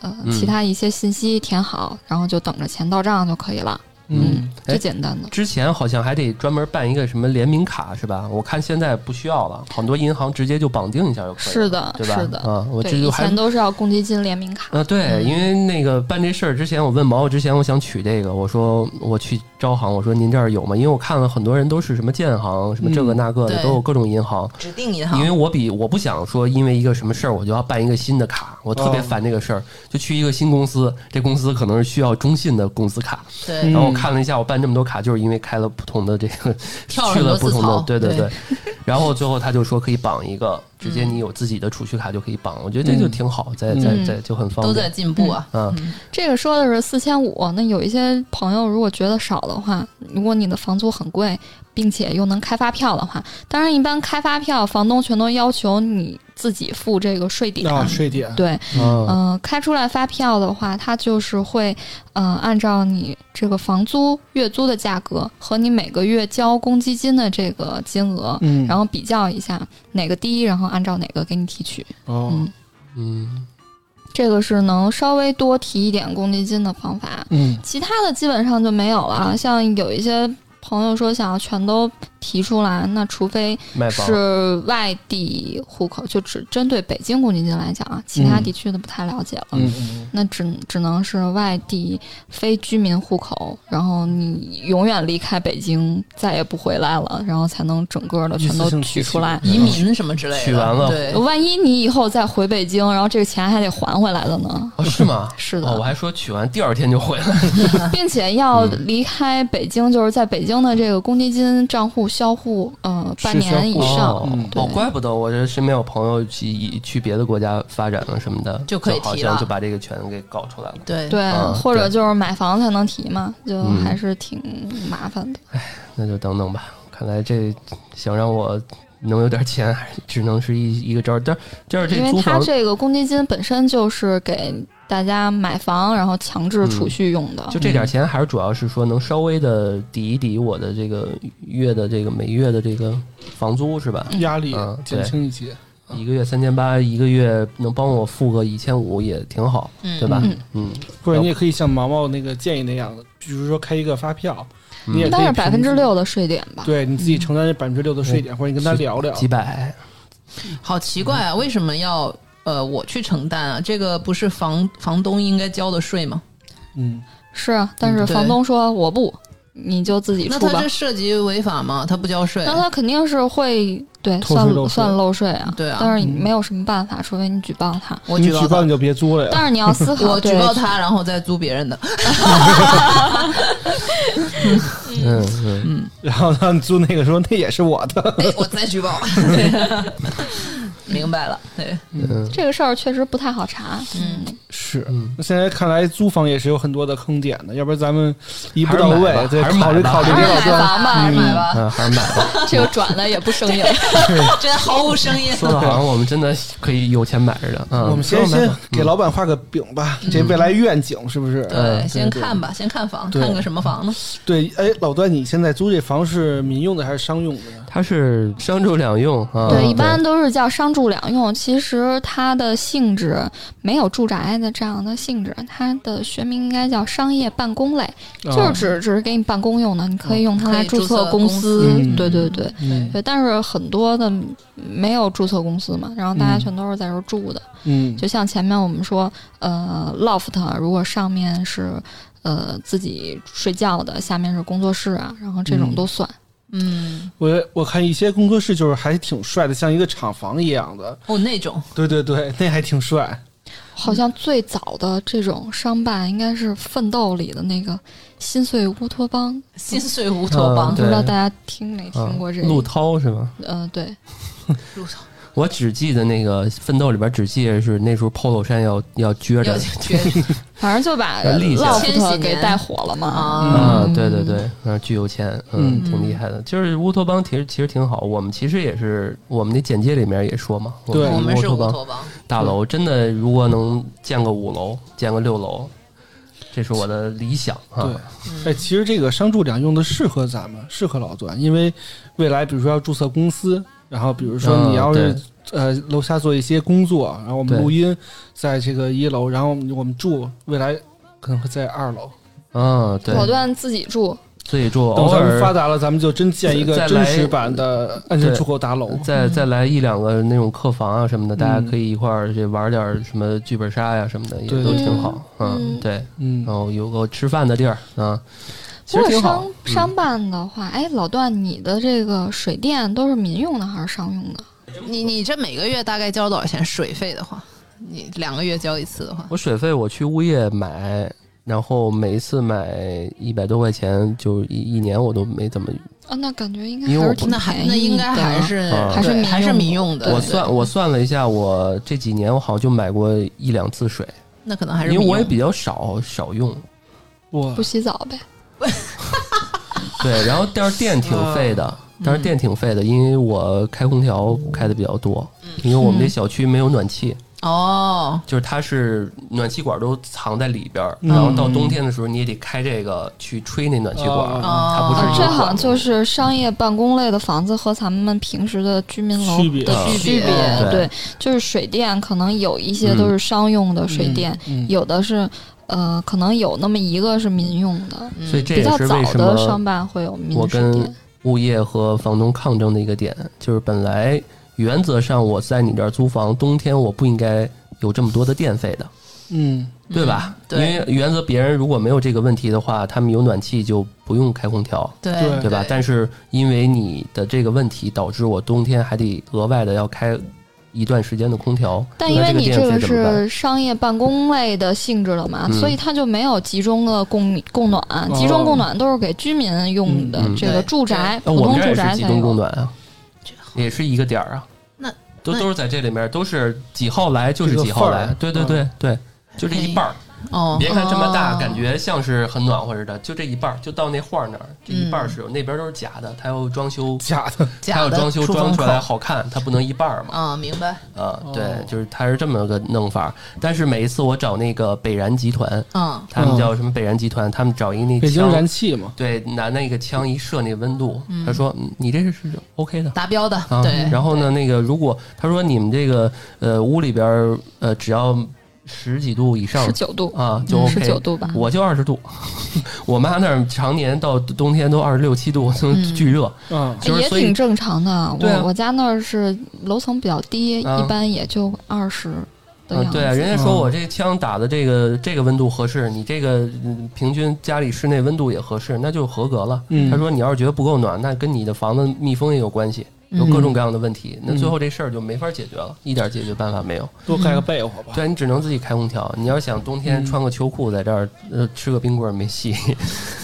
呃，嗯其他一些信息填好，然后就等着钱到账就可以了。嗯，简单的。之前好像还得专门办一个什么联名卡是吧？我看现在不需要了，很多银行直接就绑定一下就可以了。是的，对吧？是的。啊，我，这就还以前都是要公积金联名卡。啊，对，嗯因为那个办这事儿之前，我问毛毛之前，我想取这个，我说我去招行，我说您这儿有吗？因为我看了很多人都是什么建行，什么这个嗯那个的，对都有各种银行。指定银行因为，我比我不想说，因为一个什么事儿我就要办一个新的卡，我特别哦烦这个事儿，就去一个新公司，这公司可能是需要中信的公司卡，对嗯然后我看了一下，我办这么多卡，就是因为开了不同的这个 跳了去了不同的，对对对对。然后最后他就说可以绑一个，直接你有自己的储蓄卡就可以绑，我觉得这就挺好，在在嗯在就很方便都在。进步啊。嗯这个说的是四千五，那有一些朋友如果觉得少的话，如果你的房租很贵，并且又能开发票的话，当然一般开发票房东全都要求你自己付这个税点。啊，税点，对，嗯嗯、开出来发票的话，它就是会，嗯、按照你这个房租月租的价格和你每个月交公积金的这个金额，嗯，然后比较一下哪个低，然后按照哪个给你提取。哦，嗯，嗯这个是能稍微多提一点公积金的方法。嗯其他的基本上就没有了。像有一些朋友说想要全都提出来，那除非是外地户口，就只针对北京公积金来讲啊，其他嗯地区的不太了解了。嗯嗯那只只能是外地非居民户口，然后你永远离开北京，再也不回来了，然后才能整个的全都取取出来。移民什么之类的，取完了对，万一你以后再回北京，然后这个钱还得还回来的呢？哦是吗？是的哦，我还说取完第二天就回来。并且要嗯离开北京，就是在北京的这个公积金账户销户，呃，半年以上。哦嗯哦，怪不得我这身边有朋友去去别的国家发展了什么的，就可以好提了像就把这个权给搞出来了。对对，嗯或者就是买房才能提嘛，就嗯还是挺麻烦的。那就等等吧。看来这想让我能有点钱，还只能是一一个招儿。但就是因为它这个公积金本身就是给大家买房，然后强制储蓄用的。就这点钱，还是主要是说能稍微的抵一抵我的这个月的这个每月的这个房租是吧？嗯，压力嗯减轻一些，一个月三千八，一个月能帮我付个一千五也挺好，嗯对吧嗯？嗯，或者你也可以像毛毛那个建议那样的，比如说开一个发票，你也可以但是百分之六的税点吧。对你自己承担这百分之六的税点，或者你跟他聊聊，几百，好奇怪啊，为什么要呃我去承担啊？这个不是房房东应该交的税吗？嗯，是啊，但是房东说我不，你就自己出吧那他这。涉及违法吗？他不交税那，他肯定是会对算算漏税啊。对啊但是没有什么办法，除非你举报他。我举报他你举报你，就别租了呀。但是你要思考，我举报他，然后再租别人的。嗯嗯，然后他们租那个说那也是我的，哎，我再举报。明白了，对，嗯这个事儿确实不太好查。嗯，是。嗯，那现在看来租房也是有很多的坑点的，要不然咱们一步到位，对，还是考虑考虑还是买这老段。房吧，还是买吧，啊，还是买吧。这个转的也不生硬。真毫无声音。说的好像我们真的可以有钱买似的。嗯，我们先先给老板画个饼吧，这未来愿景是不是？对，嗯先看吧，先看房，看个什么房呢？对，哎，老老段，你现在租这房是民用的还是商用的呀？它是商住两用啊。对，一般都是叫商住两用。其实它的性质没有住宅的这样的性质，它的学名应该叫商业办公类，就是啊只只是给你办公用的，你可以用它来注册公公司。对对对。嗯。对，但是很多的没有注册公司嘛，然后大家嗯。全都是在这儿住的。嗯。就像前面我们说，呃，loft 如果上面是呃自己睡觉的，下面是工作室啊，然后这种嗯。都算。嗯，我我看一些工作室就是还挺帅的，像一个厂房一样的。哦，那种对对对，那还挺帅。好像最早的这种商办应该是《奋斗》里的那个心碎乌托邦，心碎乌托邦嗯不知道大家听没听过这个？陆涛是吗？呃，对，路上我只记得那个《奋斗》里边只记得是那时候 polo 衫要要撅着。反正就把 要立起来。千禧给带火了嘛。啊。啊，对对对，嗯，巨有钱，嗯，嗯。挺厉害的。就是乌托邦其实其实挺好，我们其实也是我们的简介里面也说嘛，对。我们是乌托邦乌托邦，大楼真的如果能建个五楼，建个六楼，这是我的理想啊。对，哎，其实这个商住两用的适合咱们，适合老段，因为未来比如说要注册公司，然后比如说嗯你要是、对。呃楼下做一些工作，然后我们录音在这个一楼，然后我们住未来可能会在二楼。嗯，对，果断自己住，自己住，等咱们发达了，咱们就真建一个真实版的安全出口大楼。再再来一两个那种客房啊什么的，大家嗯。可以一块儿去玩点儿什么剧本杀呀什么的，也都挺好。嗯嗯，对，嗯。然，后有个吃饭的地儿啊，其不过实挺好商。商办的话，哎，老段，你的这个水电都是民用的还是商用的？你你这每个月大概交多少钱水费的话？你两个月交一次的话，我水费我去物业买，然后每一次买一百多块钱，就一一年我都没怎么。啊，那感觉应该因为我不还是挺那还便宜那应该的还是啊还是民还是用民用的。我算我算了一下，我这几年我好像就买过一两次水，那可能还是因为我也比较少少用。我不，洗澡呗。对，然后但是电挺费的，但是电挺费的，因为我开空调开的比较多，因为我们这小区没有暖气，哦，就是它是暖气管都藏在里边然后到冬天的时候你也得开这个去吹那暖气管，哦它不是啊这好像就是商业办公类的房子和咱们平时的居民楼区别。的啊区别。对。对，就是水电可能有一些都是商用的水电，嗯，有的是呃，可能有那么一个是民用的。嗯。所以这比较早也是为什的商办会有民我跟水电。物业和房东抗争的一个点，就是本来原则上我在你这儿租房，冬天我不应该有这么多的电费的。嗯对吧？对因为原则别人如果没有这个问题的话，他们有暖气就不用开空调，对对对吧？但是因为你的这个问题，导致我冬天还得额外的要开一段时间的空调。但因为你这个？是商业办公类的性质了嘛，嗯所以它就没有集中的供供暖，集中供暖都是给居民用的这个住宅，那普通住我们这儿也是集中供宅才有。暖啊，也是一个点儿啊。那那都都是在这里面，都是几号来就是几号来。对对对对，就这一半儿。哦，别看这么大，哦。感觉像是很暖和似的，就这一半儿，就到那画儿那儿，这一半儿是有，那边都是假的，它要装修，假的，它 假的要装修装出来好看，它不能一半儿嘛。啊，明白，啊，对哦，就是它是这么个弄法。但是每一次我找那个北燃集团，嗯，他们叫什么北燃集团，他们找一那北京枪，燃气嘛，对，拿那个枪一射那温度，他说嗯你这是是 OK 的。达标的，啊，对，然后呢，那个如果他说你们这个呃屋里边儿呃只要十几度以上。十九度，啊就十 OK，九度吧。我就二十度，我妈那儿常年到冬天都二十六七度，巨热。嗯，也挺正常的。我我家那儿是楼层比较低，啊。一般也就二十对啊，人家说我这枪打的这个这个温度合适，你这个嗯平均家里室内温度也合适，那就合格了。嗯。他说你要是觉得不够暖，那跟你的房子密封也有关系，有各种各样的问题，那最后这事儿就没法解决了，一点解决办法没有。多盖个被窝吧。对你只能自己开空调。你要想冬天嗯穿个秋裤在这儿，呃，吃个冰棍儿没戏。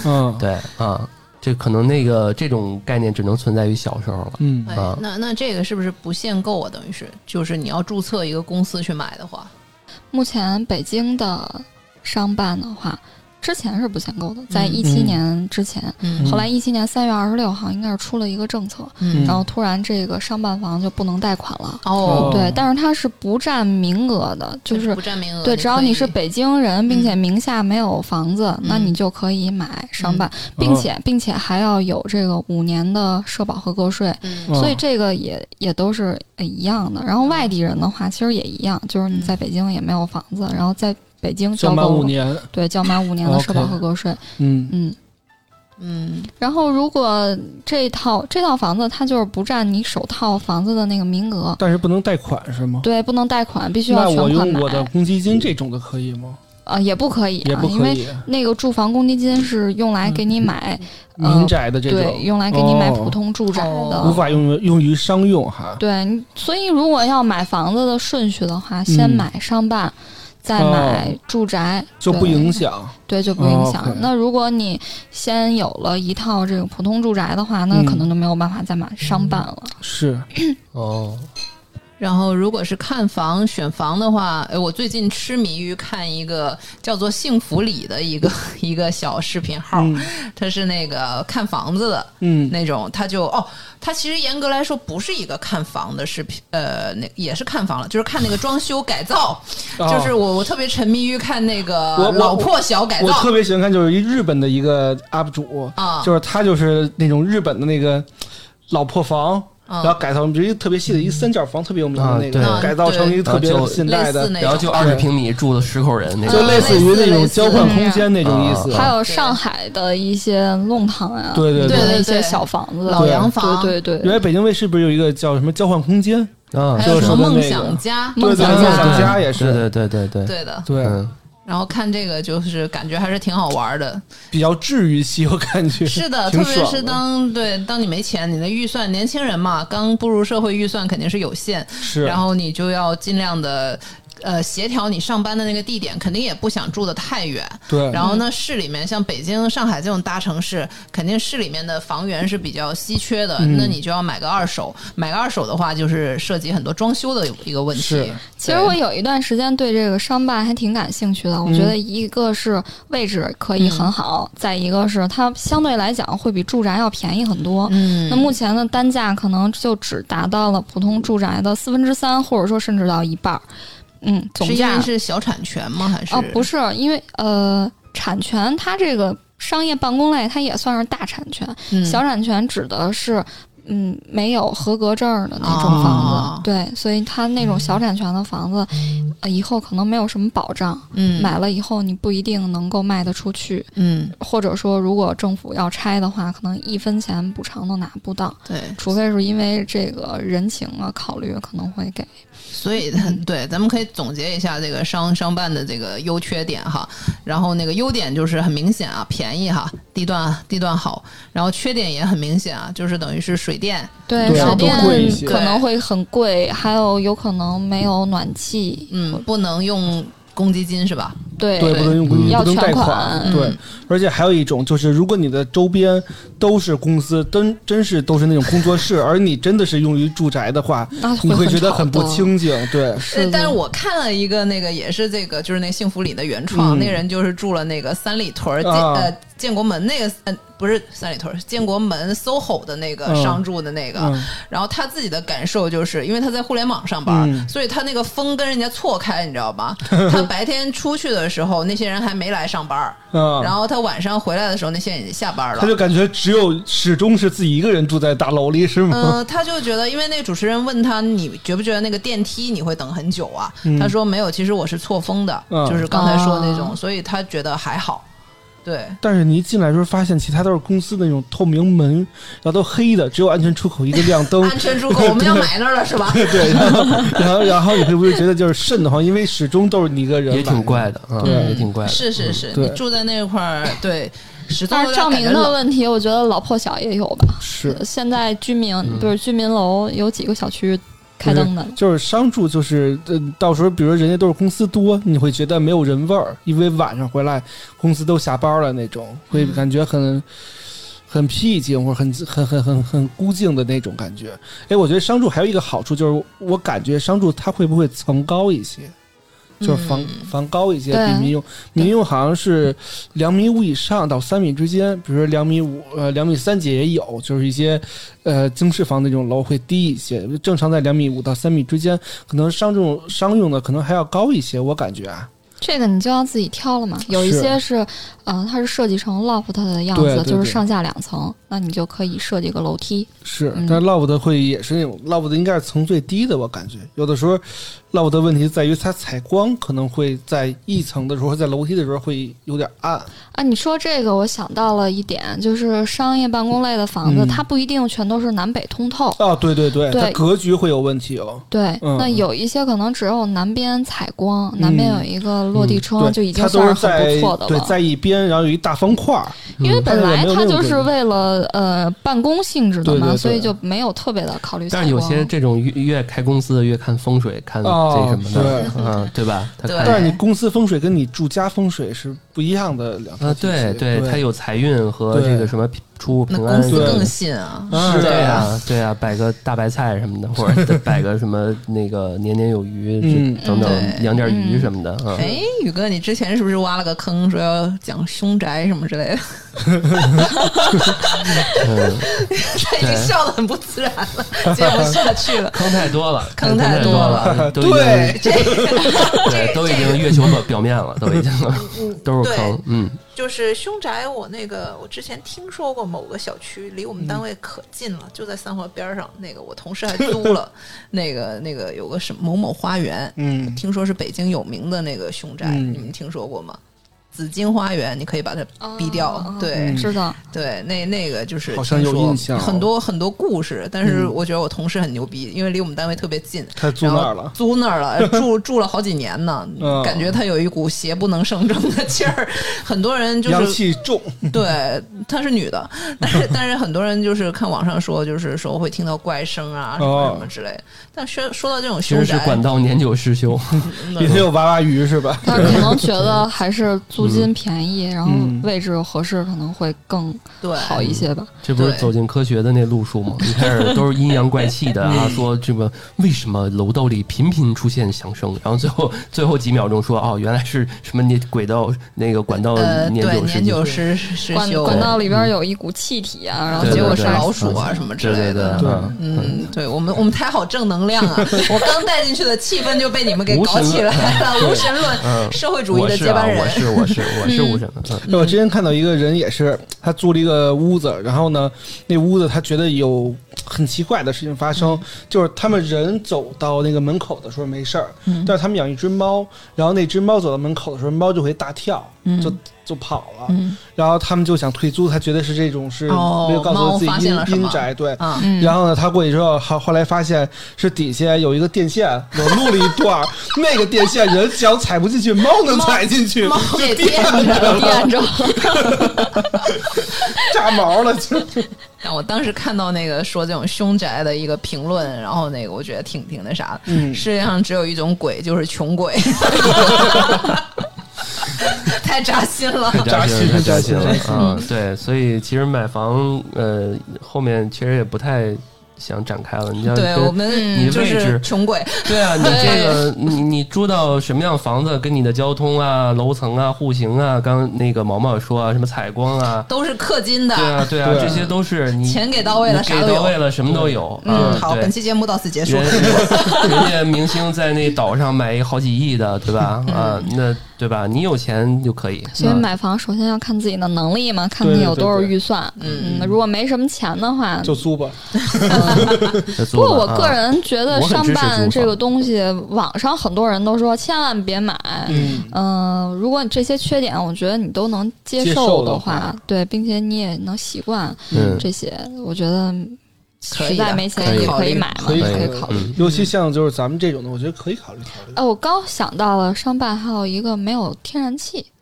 嗯，对啊，这可能那个这种概念只能存在于小时候了。嗯，哎啊，那那这个是不是不限购啊？等于是，就是你要注册一个公司去买的话，目前北京的商办的话，之前是不限购的，在嗯一七年之前，嗯。后来一七年三月二十六号应该是出了一个政策，嗯。然后突然这个商办房就不能贷款了。哦，对，但是它是不占名额的，就是不占名额，对，只要你是北京人，并且名下没有房子，那嗯你就可以买商办，并且并且还要有这个五年的社保和个税，所以这个也也都是呃一样的。然后外地人的话，其实也一样，就是你在北京也没有房子，然后在北京交满五年，对交满五年的社保合格税，嗯嗯。嗯然后，如果这套这套房子它就是不占你首套房子的那个名额，但是不能贷款是吗？对，不能贷款，必须要全我款买。用我的公积金这种的可以吗？呃，也不可以啊，也不因为，那个住房公积金是用来给你买，呃民宅的这对，用来给你买哦普通住宅的。哦无法用用于商用哈。对，你所以如果要买房子的顺序的话，先嗯买商办，再哦买住宅，就不对影响。对，就不影哦响。那如果你先有了一套这个普通住宅的话，那嗯可能就没有办法再买商办了。是，哦，然后，如果是看房选房的话，哎，我最近痴迷于看一个叫做“幸福里”的一个 一个小视频号，嗯。它是那个看房子的嗯。那种，它就哦，它其实严格来说不是一个看房的视频，呃，那也是看房了，就是看那个装修改造，哦。就是我我特别沉迷于看那个老破小改造。我造特别喜欢看，就是一日本的一个 UP 主，啊，就是他就是那种日本的那个老破房，嗯然后改造，比如一个特别细的一三角房，特别有名的那个，改造成一个特别现代的然后就二十平米住的十口人那就，类似于那种交换空间那种意思。还有上海的一些弄堂呀，对。对对对。那些小房子，老洋房。对对对。原来北京卫视不是有一个叫什么交换空间？啊还，有就是什么梦想家，对对，梦想家。也是，对对对对对，对的。对，嗯，然后看这个就是感觉还是挺好玩的，比较治愈系，我感觉是的，特别是当对当你没钱，你的预算，年轻人嘛，刚步入社会，预算肯定是有限，是，然后你就要尽量的。呃，协调你上班的那个地点，肯定也不想住的太远。对，然后呢，市里面像北京、上海这种大城市，肯定市里面的房源是比较稀缺的，嗯那你就要买个二手。买个二手的话，就是涉及很多装修的一个问题是。其实我有一段时间对这个商办还挺感兴趣的，我觉得一个是位置可以很好，再一个是它相对来讲会比住宅要便宜很多。嗯那目前的单价可能就只达到了普通住宅的四分之三，或者说甚至到一半儿。嗯，总是因价为是小产权吗？还是哦，不是，因为呃，产权它这个商业办公类它也算是大产权，嗯小产权指的是。嗯，没有合格证的那种房子，哦对，所以他那种小产权的房子，呃，以后可能没有什么保障，嗯买了以后你不一定能够卖得出去，嗯或者说如果政府要拆的话，可能一分钱补偿都拿不到，对，除非是因为这个人情啊考虑，可能会给。所以对，咱们可以总结一下这个商商办的这个优缺点哈。然后那个优点就是很明显啊，便宜哈，地段地段好。然后缺点也很明显啊，就是等于是水电，对，对水电可能会很贵，还有有可能没有暖气，嗯，不能用公积金是吧？对对，不能用嗯要不能贷全款款，对，而且还有一种就是，如果你的周边都是公司，真真是都是那种工作室，而你真的是用于住宅的话，那你会觉得很不。清静，对，呃是，但是我看了一个那个也是这个，就是那个幸福里的原创，嗯那个人就是住了那个三里屯儿建、啊呃建国门那个呃不是三里屯儿，建国门 SOHO 的那个嗯商住的那个，嗯然后他自己的感受就是，因为他在互联网上班，嗯所以他那个风跟人家错开，你知道吧？他白天出去的时候，那些人还没来上班儿，啊，然后他晚上回来的时候，那些人已经下班了。他就感觉只有始终是自己一个人住在大楼里，是吗？嗯、他就觉得，因为那个主持人问他，你觉不觉得那个电梯你会等很久啊？嗯他说没有，其实我是错峰的，嗯就是刚才说的那种，哦所以他觉得还好。对，但是你一进来的时候，发现其他都是公司的那种透明门，然后都黑的，只有安全出口一个亮灯。安全出口 我们要买那儿了是吧？对，然后 然后然后你会不会觉得就是瘆得慌？因为始终都是你一个人，也挺怪。的啊，对也挺怪的。是是是，对你住在那块儿，对，始终但是照明的。问题，我觉得老破小也有吧。是，现在居民嗯不是居民楼有几个小区开灯的，就是商住，就是呃，到时候比如说人家都是公司多，你会觉得没有人味儿，因为晚上回来公司都下班了那种，会感觉很。很僻静或者很很很很很孤静的那种感觉。哎，我觉得商住还有一个好处就是，我感觉商住它会不会层高一些？就是房房高一些，比民用。民用好像是两米五以上到三米之间，比如说两米五呃两米三几也有，就是一些呃经适房那种楼会低一些，正常在两米五到三米之间，可能商这种商用的可能还要高一些，我感觉啊，这个你就要自己挑了嘛。有一是。些是，呃，它是设计成 loft 的样子，就是上下两层，那你就可以设计个楼梯。是，嗯但 loft 会也是那种 loft 应该是层最低的，我感觉有的时候 loft 的问题在于它采光可能会在一层的时候，在楼梯的时候会有点暗。啊，你说这个，我想到了一点，就是商业办公类的房子，嗯它不一定全都是南北通透。啊，对对对，对它格局会有问题哦。对，嗯那有一些可能只有南边采光，南边有一个落地窗，对，就已经算是很，不错的了。对在一边，然后有一大方块儿。因为本来它就是为了呃办公性质的嘛，对对对所以就没有特别的考虑但。是有些这种越越开公司的越看风水，看这哦什么的，对嗯，对吧？但是你公司风水跟你住家风水是不一样的两套啊，体系对对，它有财运和这个什么出平安对公司更信啊，啊对对呀，对呀，摆个大白菜什么的，或者摆个什么那个年年有余，嗯等等养点鱼什么的，嗯，哎，宇哥，你之前是不是挖了个坑，说要讲凶宅什么之类的？嗯，他已经笑得很不自然了，接不下去了。坑太多了，坑太太多了，对，对，都已经月球表表面了，都已经都是坑，嗯，就是凶宅，我那个我之前听说过某个小区离我们单位可近了，就在三环边儿上。那个我同事还租了，那个那个有个什么某某花园，嗯，听说是北京有名的那个凶宅，嗯你们听说过吗？紫金花园，你可以把它逼掉。哦对、嗯知道，对，那那个就是好像有印象哦很多很多故事。但是嗯我觉得我同事很牛逼，因为离我们单位特别近，他租那儿了。租那儿了，住住了好几年呢，嗯感觉他有一股邪不能胜正的气儿。很多人就阳是气重，对，她是女的，但是但是很多人就是看网上说，就是说会听到怪声啊什么哦什么之类的。但说说到这种其凶宅，管道年久失修，里头有娃娃鱼是吧？但是可能觉得还是租金便宜，然后嗯。位置合适，可能会更对。好一些吧。这不是走进科学的那路数吗？一开始都是阴阳怪气的啊，说这个为什么楼道里频频出现响声，然后最后最后几秒钟说哦，原来是什么那轨道那个管道呃，年对，久失修年久。失修，管道里边有一股气体啊，然后结果是老鼠啊什么之类的。对，嗯嗯，对我们我们太好正能量啊！我刚带进去的气氛就被你们给搞起来了，无神论，嗯。社会主义的接班人。我。是我是我是无神论，嗯。我之前看到一个人也是，他租了一个屋子，然后呢，那屋子他觉得有很奇怪的事情发生，就是他们人走到那个门口的时候没事儿，但是他们养一只猫，然后那只猫走到门口的时候，猫就会大跳，就就跑了，然后他们就想退租，他觉得是这种是哦没有告诉自己阴阴宅，对。啊，嗯，然后呢，他过去之后，后后来发现是底下有一个电线，我录了一段，那个电线人脚踩不进去，猫能踩进去，猫就给颠电着垫 着，炸毛了，就。我当时看到那个说这种凶宅的一个评论，然后那个我觉得挺挺那啥的。嗯。世界上只有一种鬼，就是穷鬼，太扎心了。太扎心了，太扎心了扎心啊！对，所以其实买房，呃，后面其实也不太想展开了。你像跟对我们你就是位置穷鬼，对啊，你这个你你住到什么样房子，跟你的交通啊、楼层啊、户型啊，刚刚那个毛毛说啊，什么采光啊，都是氪金的。对啊对啊，对这些都是你钱给到位了啥都有给到位了，什么都有。嗯，啊好，本期节目到此结束。人 人家明星在那岛上买一好几亿的，对吧？啊，那对吧？你有钱就可以。所以啊买房首先要看自己的能力嘛，看你有多少预算。嗯嗯，如果没什么钱的话，就租吧。不过我个人觉得商办这个东西，网上很多人都说千万别买。嗯，嗯、如果你这些缺点，我觉得你都能接接受受的话，话对，并且你也能习惯嗯这些，我觉得实在没钱也可以买嘛，可以可以考考虑。嗯尤其像就是咱们这种的，我觉得可以考虑考虑。哎，我刚想到了商办还有一个没有天然气，对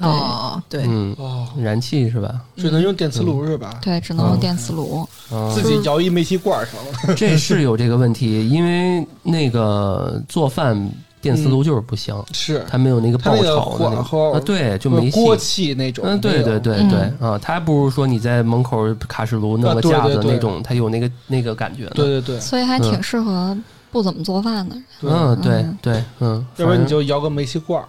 哦，对，嗯，哦，燃气是吧？只能用电磁炉是吧？对，只能用电磁炉。啊自己摇一煤气罐儿上了。这是有这个问题，因为那个做饭电磁炉就是不行，是，它没有那个爆炒的那啊，对，就没锅气。那种。嗯，对对对嗯对啊，它还不如说你在门口卡式炉弄啊个架对对对子那种，它有那个那个感觉。对对对，所以还挺适合不怎么做饭的人。嗯，对嗯对，嗯，要不然你就摇个煤气罐儿，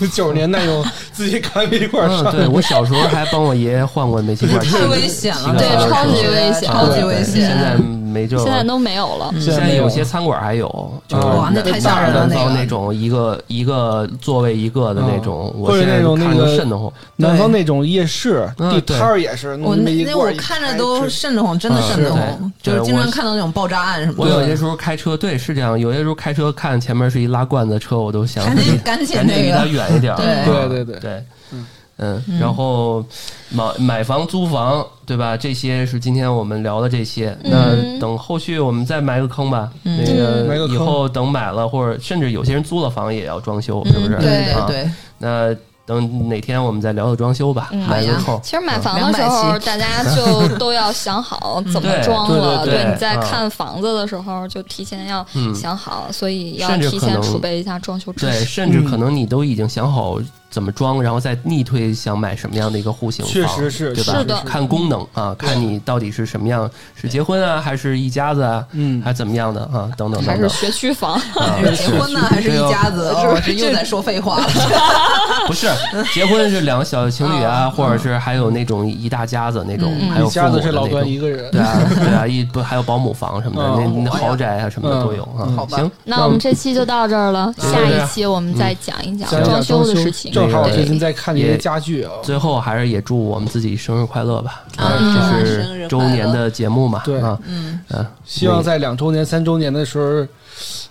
九十年代用自己扛煤气罐上嗯，上。对我小时候还帮我爷爷换过煤气罐，太危险了，对七个时超级危险超级危对险。现在没这，现在都没有了。嗯现在有些餐馆还有，就是哇那太吓人了那个南方那种一个一个座位一个的那种，我或者现在看那种那个瘆得慌。南方那种夜市嗯地摊儿也是，我那那我看着都瘆得慌，真的瘆得嗯慌，就是经常看到那种爆炸案什么的。我有些时候开车，对，是这样。有些时候开车看前面是一拉罐子车，我都想赶紧赶紧离他，远一点。对啊对对对对嗯嗯，然后买买房租房，对吧？这些是今天我们聊的这些。那嗯等后续我们再埋个坑吧。嗯那个以后等买了，或者甚至有些人租了房也要装修，是不是？嗯对啊对对，那等哪天我们再聊聊装修吧，嗯埋个好呀。其实买房的时候，大家 就都要想好怎么装了。对你在啊看房子的时候，就提前要嗯想好，所以要提前储备一下装修知对，甚至可能你都已经想好怎么装，然后再逆推想买什么样的一个户型房，确实是对吧？是的看功能啊，看你到底是什么样，是结婚啊，还是一家子啊，嗯还怎么样的啊，等等还是等等。学区房，啊 结婚呢还是一家子？这又在说废话了。不是结婚是两个小情侣啊，或者是还有那种一大家子那种，嗯还有一家子父母的那是老段种。一个人。对啊，对啊，一 不还有保姆房什么的，哦那那豪宅啊什么的都有啊。好吧行，那我们这期就到这儿了，下一期我们再讲一讲装修的事情。正好我最近在看一些家具啊，最后还是也祝我们自己生日快乐吧！啊这是周年的节目嘛，对。啊，嗯，嗯，希望在两周年、三周年的时候，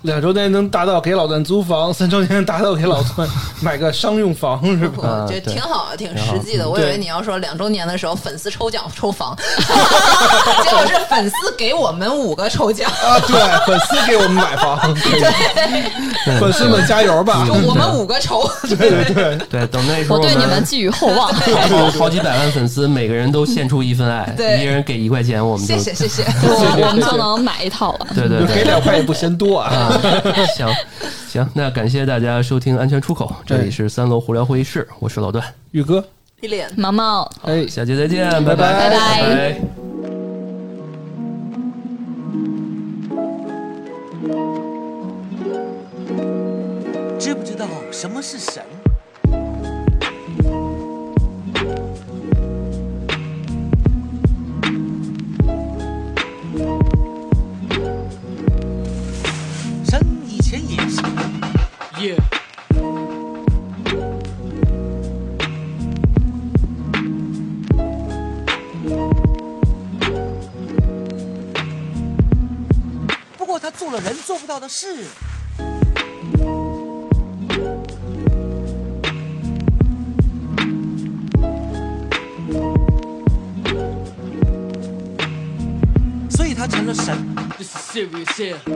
两周年能达到给老段租房，三周年达到给老段 买个商用房，是吧？我觉得挺好的，挺实际的。我以为你要说两周年的时候粉丝抽奖抽房，结果是粉丝给我们五个抽奖，啊，对，粉丝给我们买房，对粉丝们加油吧！就我们五个抽。对对对，对，等那时候我对你们们寄予厚望。好好几百万粉丝，每个人都献出一份爱，对一人给一块钱，我们就谢谢谢谢。我我们就能买一套了。对对就给两块也不嫌多啊。啊，行行，那感谢大家收听安全出口，这里是三楼胡聊会议室，我是老段，玉哥，一脸毛毛，哎，下期再见，拜拜拜拜拜拜。知不知道什么是？神的事。所以他成了神。This is serious here.